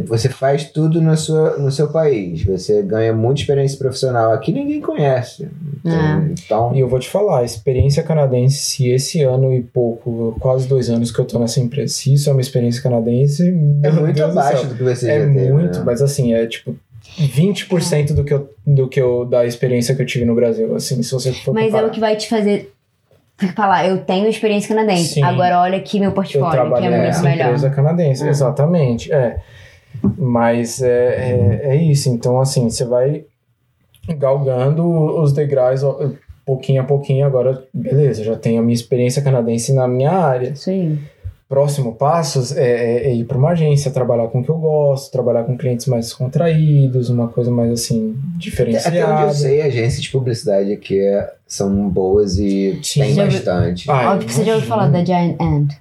você faz tudo na sua, no seu país, você ganha muita experiência profissional. Aqui ninguém conhece. Então, É. então E eu vou te falar, a experiência canadense, se esse ano e pouco, quase dois anos que eu tô nessa empresa, se isso é uma experiência canadense, é muito Deus do abaixo céu. do que você É já teve. muito, né? mas assim, é tipo 20% do que eu, do que eu da experiência que eu tive no Brasil, assim, se você for Mas é comparar. o que vai te fazer falar, eu tenho experiência canadense. Sim. Agora olha aqui meu eu portfólio, que é muito nessa melhor. empresa canadense, Ah. exatamente, é. Mas é, é, é isso, então assim, você vai galgando os degraus pouquinho a pouquinho, agora, beleza, já tenho a minha experiência canadense na minha área. Aí. Próximo passo é, é- é ir para uma agência, trabalhar com o que eu gosto, trabalhar com clientes mais contraídos, uma coisa mais assim, Até onde diferenciada. eu sei, agências de publicidade aqui é- são boas e Sim. tem bastante. Ah, Óbvio que você já ouviu falar da Giant Ant.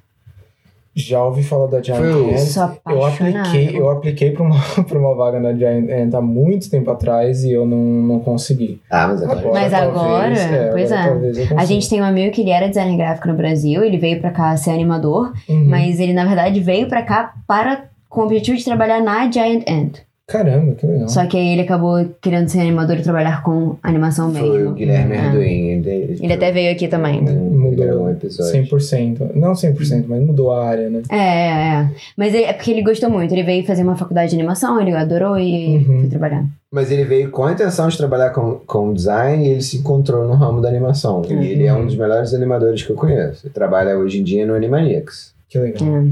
Já ouvi falar da Giant Ant. Eu apliquei, eu apliquei para uma, pra uma vaga na Giant Ant há muito tempo atrás e eu não, não consegui. Ah, mas agora. Mas agora, pois é. talvez eu A consiga. gente tem um amigo que ele era designer gráfico no Brasil, ele veio pra cá ser animador, Uhum. mas ele na verdade veio pra cá para com o objetivo de trabalhar na Giant Ant. Caramba, que legal. Só que aí ele acabou querendo ser animador e trabalhar com animação Foi mesmo. o Guilherme É. Arduin. Ele, Ele até veio aqui também. Mudou Mudou um episódio. 100%. Não 100%, mas mudou a área, né? É, é, é. Mas ele- é porque ele gostou muito. Ele veio fazer uma faculdade de animação, ele adorou e Uhum. foi trabalhar. Mas ele veio com a intenção de trabalhar com, com design e ele se encontrou no ramo da animação. Uhum. E ele é um dos melhores animadores que eu conheço. Ele trabalha hoje em dia no Animaniacs. Que legal. É.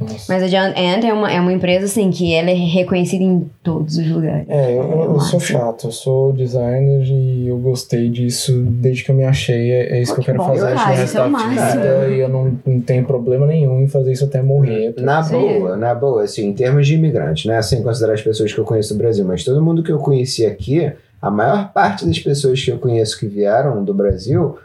Nossa. Mas a John Ant é uma, é uma empresa, assim, que ela é reconhecida em todos os lugares. É, eu, eu- eu sou chato, eu sou designer e eu gostei disso desde que eu me achei. É, é isso Pô, que eu que quero bom, fazer pro isso é o máximo. vida e eu não, não tenho problema nenhum em fazer isso até morrer. Na Sim. boa, na boa, assim, em termos de imigrantes, né? Sem considerar as pessoas que eu conheço do Brasil, mas todo mundo que eu conheci aqui, a maior parte das pessoas que eu conheço que vieram do Brasil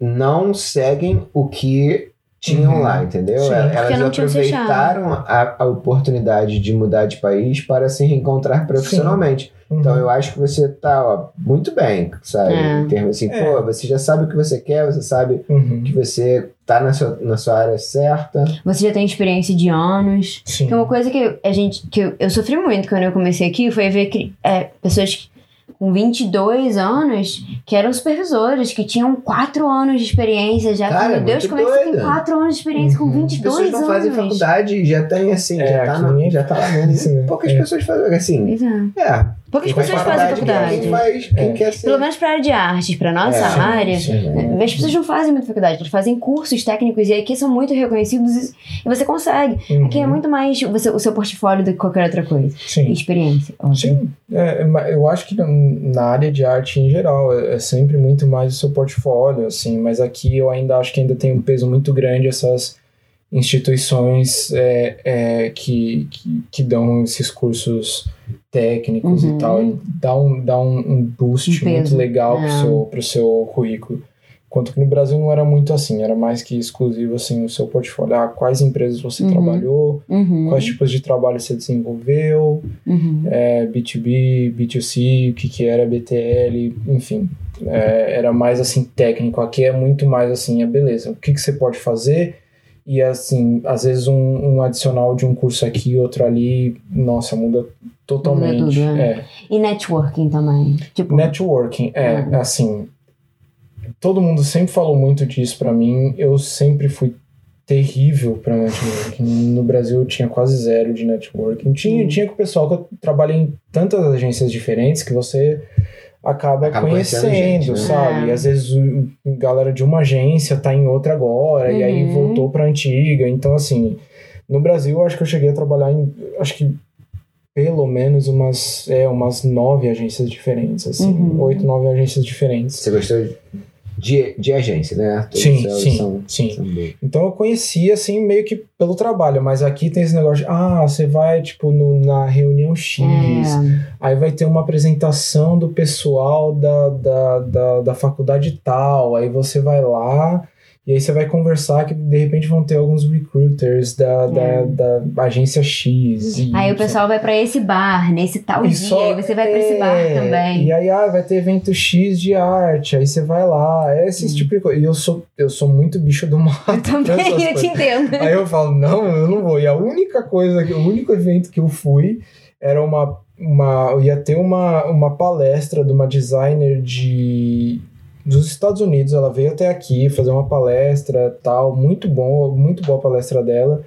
não seguem o que tinham Uhum. lá, entendeu? Sim. Elas aproveitaram a, a oportunidade de mudar de país para se reencontrar profissionalmente. Uhum. Então eu acho que você tá ó, muito bem, sabe? É. Em termos assim, É. pô, você já sabe o que você quer, você sabe Uhum. que você tá na sua, na sua área certa. Você já tem experiência de anos. Sim. Que uma coisa que a gente. que eu, eu sofri muito quando eu comecei aqui foi ver que, é, pessoas que- com 22 anos que eram supervisores, que tinham 4 anos de experiência já. Cara, Meu é Deus, como é que você tem doida. 4 anos de experiência Uhum. com 22 pessoas não anos? fazem faculdade e já tem assim, É, já, tá na- já tá lá dentro. Isso, né? Poucas É. pessoas fazem assim. Pois é. É. Poucas quem pessoas fazem faculdade. Quem, faz, quem É. quer ser. Pelo menos pra área de artes, pra nossa É, sim, área. sim. As pessoas não fazem muita faculdade, eles fazem cursos técnicos e aqui são muito reconhecidos e você consegue. Uhum. Aqui é muito mais você, o seu portfólio do que qualquer outra coisa. Sim. Experiência. óbvio. Sim, é, eu acho que na- na área de arte em geral é, é sempre muito mais o seu portfólio, assim, mas aqui eu ainda acho que ainda tem um peso muito grande essas instituições é, é, que, que, que dão esses cursos técnicos Uhum. e tal, dá um, dá um, um boost Um muito legal é. pro, seu, pro seu currículo. Enquanto que no Brasil não era muito assim, era mais que exclusivo assim, o seu portfólio, ah, quais empresas você Uhum. trabalhou, Uhum. quais tipos de trabalho você desenvolveu, Uhum. é, B2B, B2C, o que, que era BTL, enfim. É, era mais assim técnico. Aqui é muito mais assim, a beleza. O que, que você pode fazer? E assim, às vezes um, um adicional de um curso aqui, outro ali, nossa, muda totalmente. Tudo, é. E networking também. Tipo, Networking, é, Uhum. assim. Todo mundo sempre falou muito disso pra mim. Eu sempre fui terrível pra networking. No Brasil eu tinha quase zero de networking. Tinha, Uhum. tinha com o pessoal que eu trabalhei em tantas agências diferentes que você acaba, Acaba conhecendo conhecendo, gente, né? sabe? É. E às vezes o, galera de uma agência tá em outra agora e aí Uhum. voltou pra antiga. Então, assim, no Brasil eu acho que eu cheguei a trabalhar em. Acho que pelo menos umas, é, umas nove agências diferentes, assim. Uhum. Oito, nove agências diferentes. Você gostou de, de agência, né? Todos Sim, sim, são- sim. são. Então eu conhecia, assim, meio que pelo trabalho, mas aqui tem esse negócio de, ah, você vai, tipo, no- na reunião X, é, aí vai ter uma apresentação do pessoal da, da, da, da faculdade tal, aí você vai lá e aí você vai conversar que de repente vão ter alguns recruiters da, É. da, da agência X. e Aí o pessoal vai pra esse bar, nesse tal E dia, só- aí você vai pra esse bar é, também. E aí, ah, vai ter evento X de arte, aí você vai lá, é esse tipo de coisa. E eu sou, eu sou muito bicho do mato. Eu também, eu coisas. te entendo. Aí eu falo, não, eu não vou. E a única coisa, que- o único evento que eu fui era uma. uma ia ter uma, uma palestra de uma designer de dos Estados Unidos. Ela veio até aqui fazer uma palestra tal, muito bom, muito boa a palestra dela.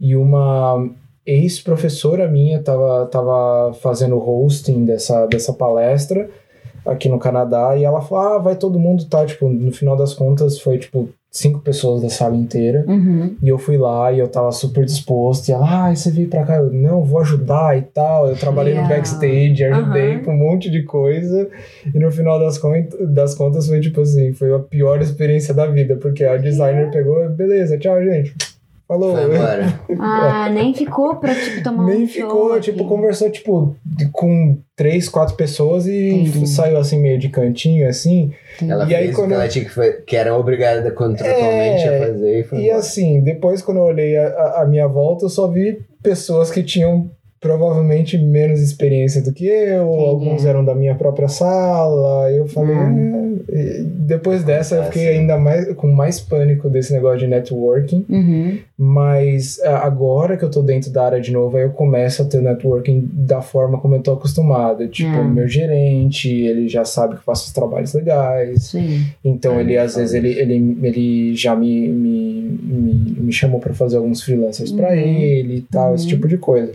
E uma ex-professora minha tava, tava fazendo hosting dessa, dessa palestra aqui no Canadá. E ela falou: ah, vai todo mundo, tá? Tipo, no final das contas foi tipo cinco pessoas da sala inteira. Uhum. E eu fui lá e eu tava super disposto. E ela, ah, você veio pra cá? Eu, não, vou ajudar e tal. Eu trabalhei no Yeah. backstage, ajudei Aham. com um monte de coisa. E no final das, cont das contas foi tipo assim, foi a pior experiência da vida. Porque a designer pegou, beleza, tchau, gente. Falou. Foi embora. Ah, nem ficou pra, tipo, tomar Nem um show ficou, aqui. tipo, conversou, tipo, com três, quatro pessoas e Entendi. saiu assim, meio de cantinho, assim. Ela E aí, fez quando- o que ela tinha que fazer, que era obrigada contratualmente É, a fazer e foi E embora. assim, depois quando eu olhei a, a- a minha volta, eu só vi pessoas que tinham provavelmente menos experiência do que eu, Entendi. alguns eram da minha própria sala. Eu falei, Hum. "É", depois dessa eu fiquei sim. ainda mais com mais pânico desse negócio de networking, Uhum. mas agora que eu tô dentro da área de novo, aí eu começo a ter networking da forma como eu tô acostumado. Tipo, Hum. meu gerente, ele já sabe que eu faço os trabalhos legais. Sim. Então Ah, ele às vezes ele, ele, ele já me, me, me, me chamou pra fazer alguns freelancers pra Uhum. ele e tal, esse Uhum. tipo de coisa.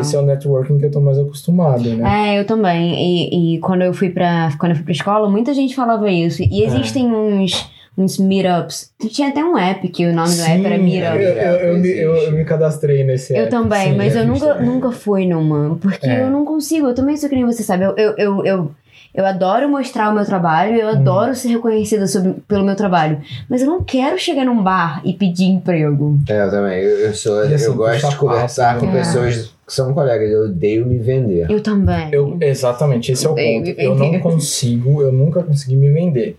Esse é o networking que eu tô mais acostumado, né? É, eu também. E, e quando eu fui pra quando eu fui pra escola, muita gente falava isso. E existem uns, uns meetups. Tinha até um app que o nome do app era Sim, Meetup. Eu, eu, eu, me, eu, eu me cadastrei nesse Eu app, também, sim, mas eu existe nunca, também. nunca fui numa. Porque É. eu não consigo. Eu também sou que nem você sabe. Eu, eu, eu, eu, eu adoro mostrar o meu trabalho, Hum. eu adoro ser reconhecida sobre, pelo meu trabalho. Mas eu não quero chegar num bar e pedir emprego. É, eu também. Eu, eu sou, assim, eu gosto de conversar com né? pessoas são colegas. Eu odeio me vender. Eu também. Eu, exatamente, esse é o ponto. Eu não consigo, eu nunca consegui me vender.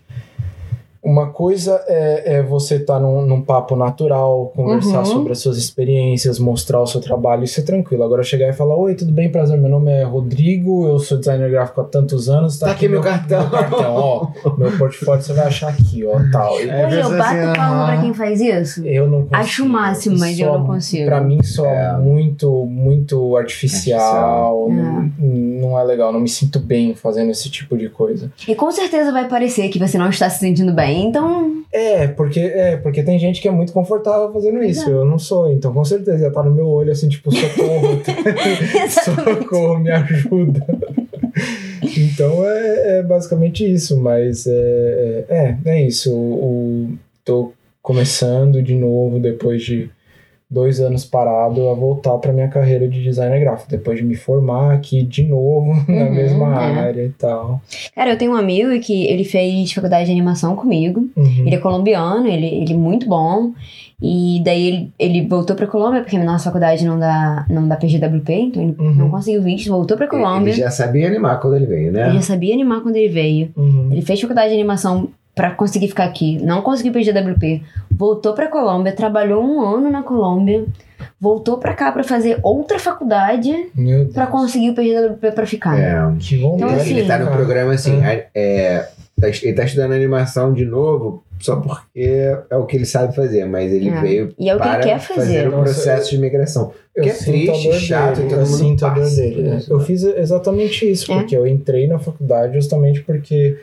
Uma coisa é, é você estar num, num papo natural, conversar Uhum. sobre as suas experiências, mostrar o seu trabalho, isso é tranquilo. Agora chegar e falar: Oi, tudo bem? Prazer, meu nome é Rodrigo, eu sou designer gráfico há tantos anos. Tá, Tá aqui meu cartão." Meu cartão, ó. Meu portfólio você vai achar aqui, ó, tal. E É, eu bato assim, palma pra quem faz isso? Eu não consigo. Acho o máximo, mas eu Soa- não consigo. Pra mim soa É. muito, muito artificial. Artificial. Não, não é legal, não me sinto bem fazendo esse tipo de coisa. E com certeza vai parecer que você não está se sentindo bem, então. É, porque, é, porque tem gente que é muito confortável fazendo isso. Eu não sou, então com certeza ia estar no meu olho assim, tipo, socorro. Socorro, me ajuda. então é, é basicamente isso, mas é, é, é isso. O, o- tô começando de novo depois de dois anos parado a voltar para minha carreira de designer gráfico, depois de me formar aqui de novo na Uhum, mesma é. área e tal. Cara, eu tenho um amigo que ele fez faculdade de animação comigo. Uhum. Ele é colombiano, ele, ele é muito bom. E daí ele, ele voltou pra Colômbia, porque a nossa faculdade não dá, não dá PGWP, então ele Uhum. não conseguiu visto, voltou pra Colômbia. Ele já sabia animar quando ele veio, né? Ele já sabia animar quando ele veio. Uhum. Ele fez faculdade de animação pra conseguir ficar aqui, não conseguiu PGWP, voltou pra Colômbia, trabalhou um ano na Colômbia, voltou pra cá pra fazer outra faculdade pra conseguir o PGWP pra ficar. É. Que vontade. Então, assim, ele tá no cara. programa assim, É. é, é, tá, ele tá estudando animação de novo só porque é o que ele sabe fazer, mas ele É. veio E é o que ele para quer fazer. o Nossa, processo de migração. Eu Que é sinto triste, chato, dele, todo eu mundo sinto a dor dele. né? isso, Eu né? fiz exatamente isso, É? porque eu entrei na faculdade justamente porque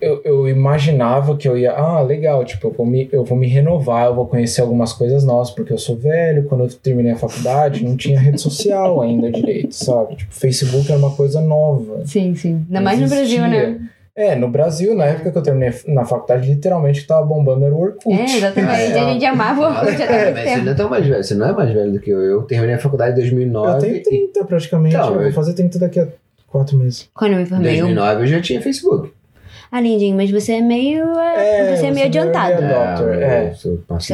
eu, eu imaginava que eu ia, ah, legal, tipo, eu vou, me, eu vou me renovar, eu vou conhecer algumas coisas novas, porque eu sou velho, quando eu terminei a faculdade não tinha rede social ainda direito, sabe? Tipo, Facebook era uma coisa nova. Sim, sim. Ainda mais no. Brasil, né? É, no Brasil, na época que eu terminei na faculdade, literalmente o que tava bombando era o Orkut. É, exatamente. É. A gente amava o Orkut muito mas você não é tão mais velho, você não é mais velho do que eu. Eu terminei a faculdade em 2009. Eu tenho 30 praticamente, Então, eu vou eu- fazer 30 daqui a 4 meses. Quando eu me Em formei, eu... 2009 eu já tinha Facebook. Ah, Lindinho, mas você é meio... é, você é meio adiantado. é.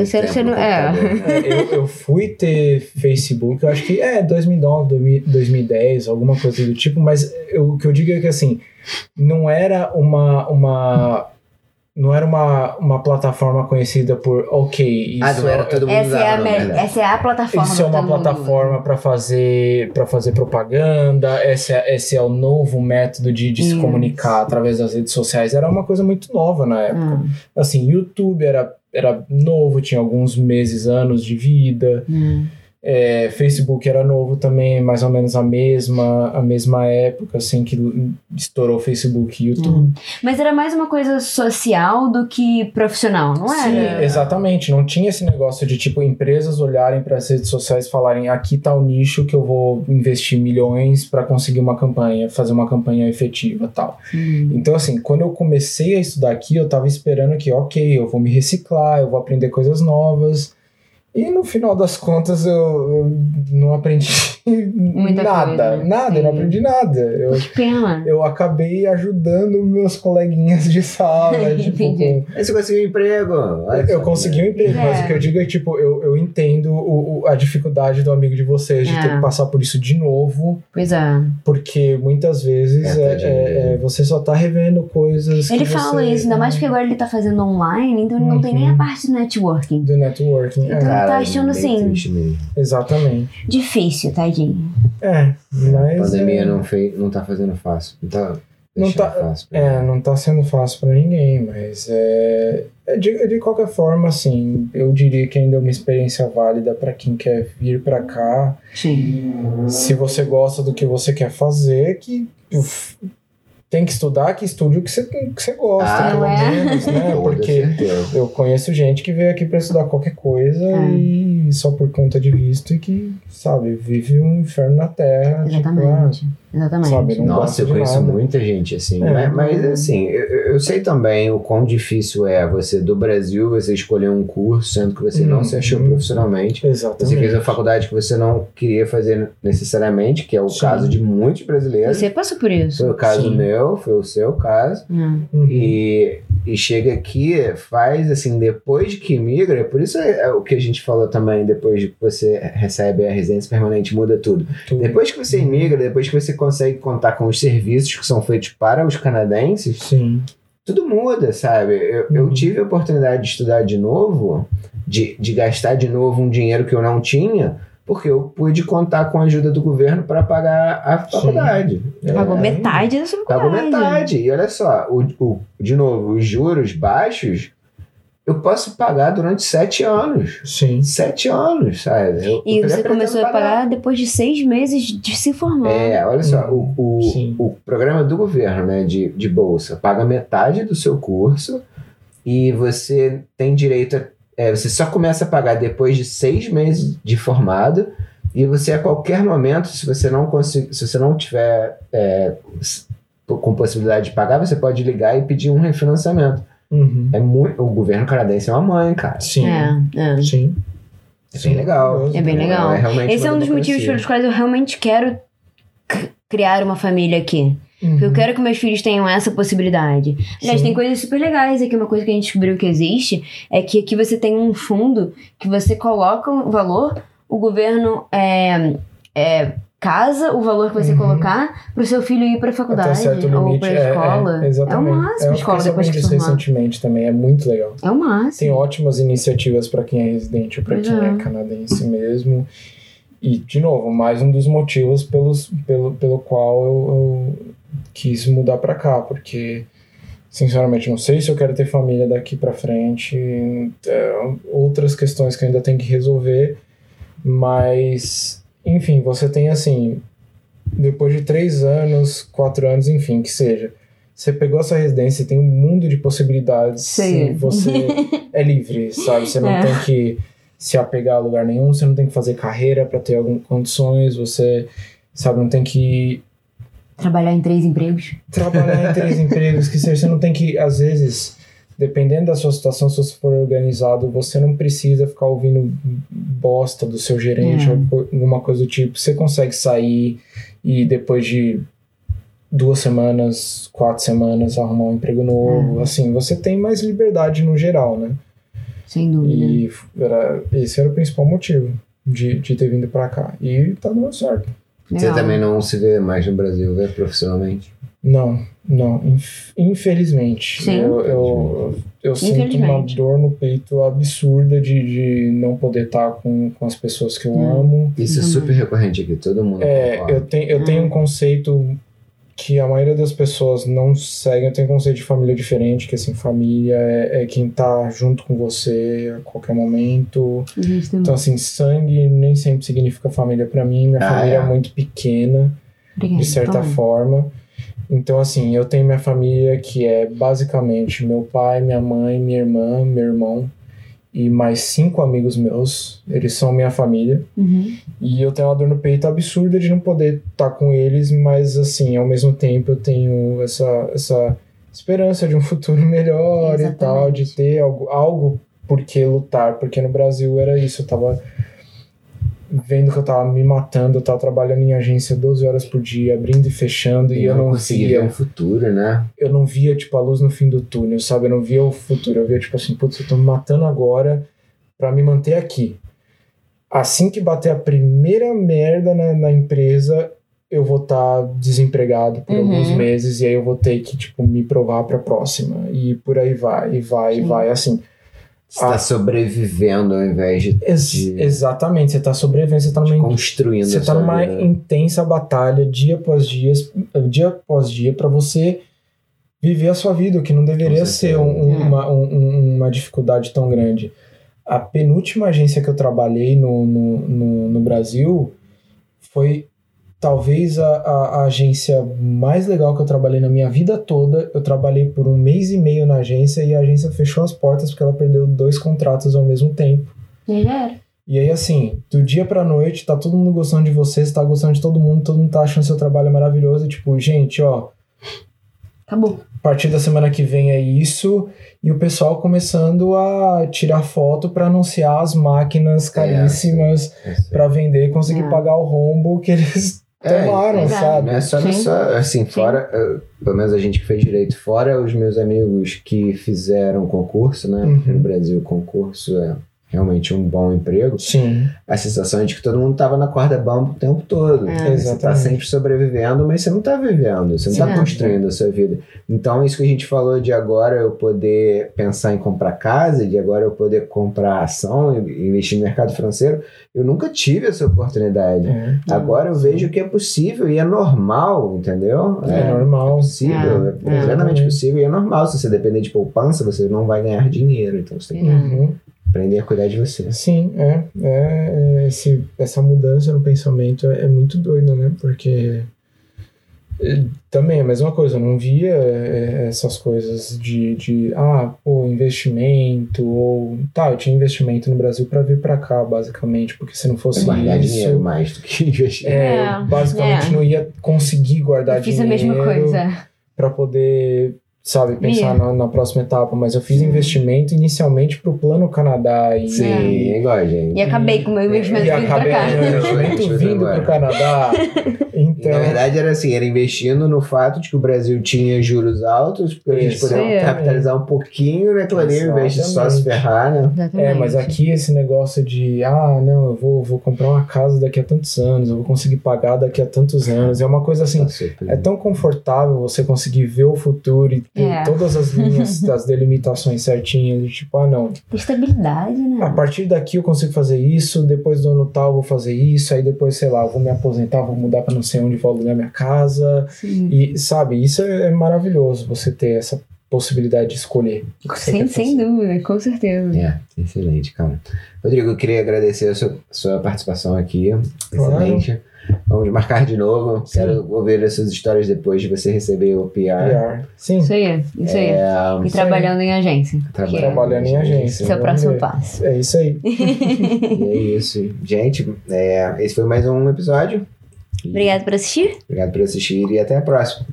eu Você- você no não- é. É, eu, eu fui ter Facebook, eu acho que é 2009, 2000, 2010, alguma coisa do tipo, mas eu- o que eu digo é que assim, não era uma. uma não era uma, uma plataforma conhecida por, ok, isso Ah, não era todo mundo Essa é, a né? essa é a plataforma. Isso é uma plataforma para fazer para fazer propaganda. Esse é, esse é o novo método de, de se comunicar através das redes sociais. Era uma coisa muito nova na época. usa. Assim, YouTube era, era novo, tinha alguns meses, anos de vida. Ah, hum. É, Facebook era novo também, mais ou menos a mesma, a mesma época, assim, que estourou Facebook e YouTube. Mas era mais uma coisa social do que profissional, não era? Sim, exatamente. Não tinha esse negócio de, tipo, empresas olharem para as redes sociais e falarem aqui tá o nicho que eu vou investir milhões para conseguir uma campanha, fazer uma campanha efetiva tal. Hum. Então, assim, quando eu comecei a estudar aqui, eu tava esperando que, ok, eu vou me reciclar, eu vou aprender coisas novas. E no final das contas eu, eu não aprendi Muita nada. coisa, Nada, eu não sim. aprendi nada. Eu, Que pena. eu acabei ajudando meus coleguinhas de sala. tipo, Entendi. com- Aí você conseguiu um emprego. olha eu só, consegui um né? emprego, mas É. o que eu digo é tipo, eu, eu entendo o, o- a dificuldade do amigo de vocês de É. ter que passar por isso de novo, Pois é. porque muitas vezes É, é, é- é, você só tá revendo coisas. Ele que fala você- isso, ainda mais porque agora ele tá fazendo online, então ele não tem Uhum. nem a parte do networking. Do networking. Então- É, tá achando assim. exatamente. Difícil, tadinho. É, A mas. pandemia é, não, fez, não tá fazendo fácil. Não tá Não tá- fácil. É, mim. não tá sendo fácil pra ninguém, mas é, é de, de qualquer forma, assim, eu diria que ainda é uma experiência válida pra quem quer vir pra cá. Sim. Se você gosta do que você quer fazer, que uf, tem que estudar, que estude o que você, que você gosta, Ah, pelo é? menos, né? Porque eu conheço gente que veio aqui pra estudar qualquer coisa É. e só por conta de visto e que, sabe, vive um inferno na terra. Tipo, ah, Exatamente. Sabe, não Nossa, eu conheço nada. muita gente assim. É. Mas, mas, assim, eu, eu sei também o quão difícil é você do Brasil você escolher um curso, sendo que você não se achou Uhum. profissionalmente. Exatamente. Você fez a faculdade que você não queria fazer necessariamente, que é o Sim. caso de muitos brasileiros. Você passou por isso. Foi o caso Sim. meu, foi o seu caso. Hum. Uhum. E, e chega aqui, faz assim, depois de que migra, por isso é, é o que a gente falou também, depois de que você recebe a residência permanente, muda tudo. Tudo. Depois que você imigra, depois que você consegue contar com os serviços que são feitos para os canadenses, Sim. tudo muda, sabe? Eu, eu Uhum. tive a oportunidade de estudar de novo, de, de gastar de novo um dinheiro que eu não tinha, porque eu pude contar com a ajuda do governo para pagar a faculdade. Pagou É. metade da sua Pagou faculdade. metade. E olha só, o, o, de novo, os juros baixos, eu posso pagar durante sete anos. Sim. Sete anos, sabe? Eu- E eu você começou a pagar depois de seis meses de se formar. É, olha só, o, o, o programa do governo, né, de, de bolsa, paga metade do seu curso e você tem direito a. é, você só começa a pagar depois de seis meses de formado e você a qualquer momento, se você não conseguir, se você não tiver é, com possibilidade de pagar, você pode ligar e pedir um refinanciamento. Uhum. É muito, o governo canadense é uma mãe, cara. Sim. É, é. Sim. É bem legal. É bem legal. É realmente Esse é um dos motivos pelos quais eu realmente quero criar uma família aqui. Uhum. Porque eu quero que meus filhos tenham essa possibilidade. Aliás, tem coisas super legais aqui. Uma coisa que a gente descobriu que existe é que aqui você tem um fundo que você coloca o valor, o governo é, é, casa o valor que você Uhum. colocar pro seu filho ir pra faculdade Até certo ou limite. pra é, escola. É, exatamente. É o máximo a escola depois que formar. recentemente também. É muito legal. É o máximo. Tem ótimas iniciativas para quem é residente ou para quem é. é canadense mesmo. E, de novo, mais um dos motivos pelos, pelo, pelo qual eu, eu quis mudar para cá, porque, sinceramente, não sei se eu quero ter família daqui para frente. é, outras questões que eu ainda tenho que resolver, mas, enfim, você tem assim, depois de três anos, quatro anos, enfim, que seja. Você pegou essa residência, tem um mundo de possibilidades. Sei. e Você é livre, sabe? Você não É. tem que se apegar a lugar nenhum, você não tem que fazer carreira para ter algumas condições, você, sabe, não tem que Trabalhar em três empregos. trabalhar em três empregos, que você não tem que, às vezes, dependendo da sua situação, se você for organizado, você não precisa ficar ouvindo bosta do seu gerente É. ou alguma coisa do tipo. Você consegue sair e depois de duas semanas, quatro semanas, arrumar um emprego novo. Assim, você tem mais liberdade no geral, né? Sem dúvida. E era, esse era o principal motivo de, de ter vindo pra cá. E tá dando certo. Você também não se vê mais no Brasil, vê profissionalmente? Não, não. inf- infelizmente. Sim. Eu, eu, eu sinto uma dor no peito absurda de, de não poder estar com, com as pessoas que eu Hum. amo. Isso é Também. super recorrente aqui, todo mundo É, concorda. eu, tenho, eu tenho um conceito que a maioria das pessoas não segue. Eu tenho um conceito de família diferente, que assim, família é, é quem tá junto com você a qualquer momento. Então, assim, sangue nem sempre significa família pra mim. Minha Ah, família é. é. muito pequena Obrigada. de certa Toma. forma. Então, assim, eu tenho minha família que é basicamente meu pai, minha mãe, minha irmã, meu irmão e mais cinco amigos meus. Eles são minha família. Uhum. E eu tenho uma dor no peito absurda de não poder estar com eles, mas, assim, ao mesmo tempo eu tenho essa, essa esperança de um futuro melhor e tal, de Exatamente. ter algo, algo por que lutar, porque no Brasil era isso, eu tava vendo que eu tava me matando, eu tava trabalhando em agência 12 horas por dia, abrindo e fechando, e, E eu não consegui via, ver um futuro, né? eu não via, tipo, a luz no fim do túnel, sabe? Eu não via o futuro, eu via, tipo assim, putz, eu tô me matando agora pra me manter aqui. Assim que bater a primeira merda na, na empresa, eu vou estar desempregado por Uhum. alguns meses, e aí eu vou ter que, tipo, me provar pra próxima. E por aí vai, e vai, e Sim. vai, assim. Você tá Ah. sobrevivendo ao invés de, Ex- De- Exatamente, você tá sobrevivendo, você tá de numa construindo você a tá sua numa vida. intensa batalha dia após dia, dia após dia para você viver a sua vida, o que não deveria ser um- É. uma, um- uma dificuldade tão grande. A penúltima agência que eu trabalhei no, no, no, no Brasil foi talvez a, a, a agência mais legal que eu trabalhei na minha vida toda. Eu trabalhei por um mês e meio na agência e a agência fechou as portas porque ela perdeu dois contratos ao mesmo tempo. E era. E aí, assim, do dia pra noite, tá todo mundo gostando de você, você tá gostando de todo mundo, todo mundo tá achando seu trabalho maravilhoso. E, tipo, gente, ó, Acabou. a partir da semana que vem é isso. E o pessoal começando a tirar foto pra anunciar as máquinas caríssimas pra vender e conseguir É. pagar o rombo que eles É, tomaram, sabe? É só, não é Sim. só assim, fora, eh, pelo menos a gente que fez direito, fora os meus amigos que fizeram concurso, né? Uhum. No Brasil, concurso é realmente um bom emprego. Sim, A sensação é de que todo mundo tava na corda bamba o tempo todo. É. Você tá Exatamente. sempre sobrevivendo, mas você não tá vivendo, você não Sim. tá construindo a sua vida. Então, isso que a gente falou de agora eu poder pensar em comprar casa, de agora eu poder comprar ação e investir no mercado financeiro, eu nunca tive essa oportunidade. é, Agora eu vejo que é possível e é normal, entendeu? é normal. possível, é, É, plenamente possível e é normal. Se você depender de poupança, você não vai ganhar dinheiro. Então você tem que Uhum. Aprender a cuidar de você. Sim, é. é, é, esse, essa mudança no pensamento é, é muito doida, né? Porque é, também é a mesma coisa, eu não via é, essas coisas de, de ah, pô, investimento, ou tá, eu tinha investimento no Brasil para vir para cá, basicamente, porque se não fosse guardar isso. dinheiro mais do que investir. É, É, eu basicamente é. não ia conseguir guardar Eu fiz a dinheiro mesma coisa. para poder, sabe, pensar na, na próxima etapa, mas eu fiz Sim. investimento inicialmente pro plano Canadá e Sim, é igual, gente. E acabei com o meu investimento e vindo pra acabei cá. o investimento Foi vindo pro Canadá. E, Então, na verdade era assim, era investindo no fato de que o Brasil tinha juros altos, porque a gente poderia É. capitalizar um pouquinho, né, Clarinho, ao invés de só se ferrar, né? Exatamente. é, mas aqui esse negócio de, ah, não, eu vou, vou comprar uma casa daqui a tantos anos, eu vou conseguir pagar daqui a tantos anos. É uma coisa assim, Tá é tão confortável você conseguir ver o futuro e É. todas as linhas das delimitações certinhas, de tipo, ah, não, Estabilidade, a né? partir daqui eu consigo fazer isso, depois do ano tal eu vou fazer isso, aí depois, sei lá, eu vou me aposentar, vou mudar pra não sei onde, vou alugar minha casa. Sim. E, sabe, isso é, é maravilhoso, você ter essa possibilidade de escolher. Sem, sem dúvida, com certeza. É, excelente, cara. Rodrigo, eu queria agradecer a sua, sua participação aqui. Claro. Vamos marcar de novo. Quero ouvir as suas histórias depois de você receber o PR. PR. Sim, Isso aí, isso aí. É, E trabalhando em agência. trabalhando, Trabalhando em agência. Esse é o próximo ver. passo. é isso aí. E é isso. Gente, é, esse foi mais um episódio. E Obrigada por assistir. Obrigado por assistir e até a próxima.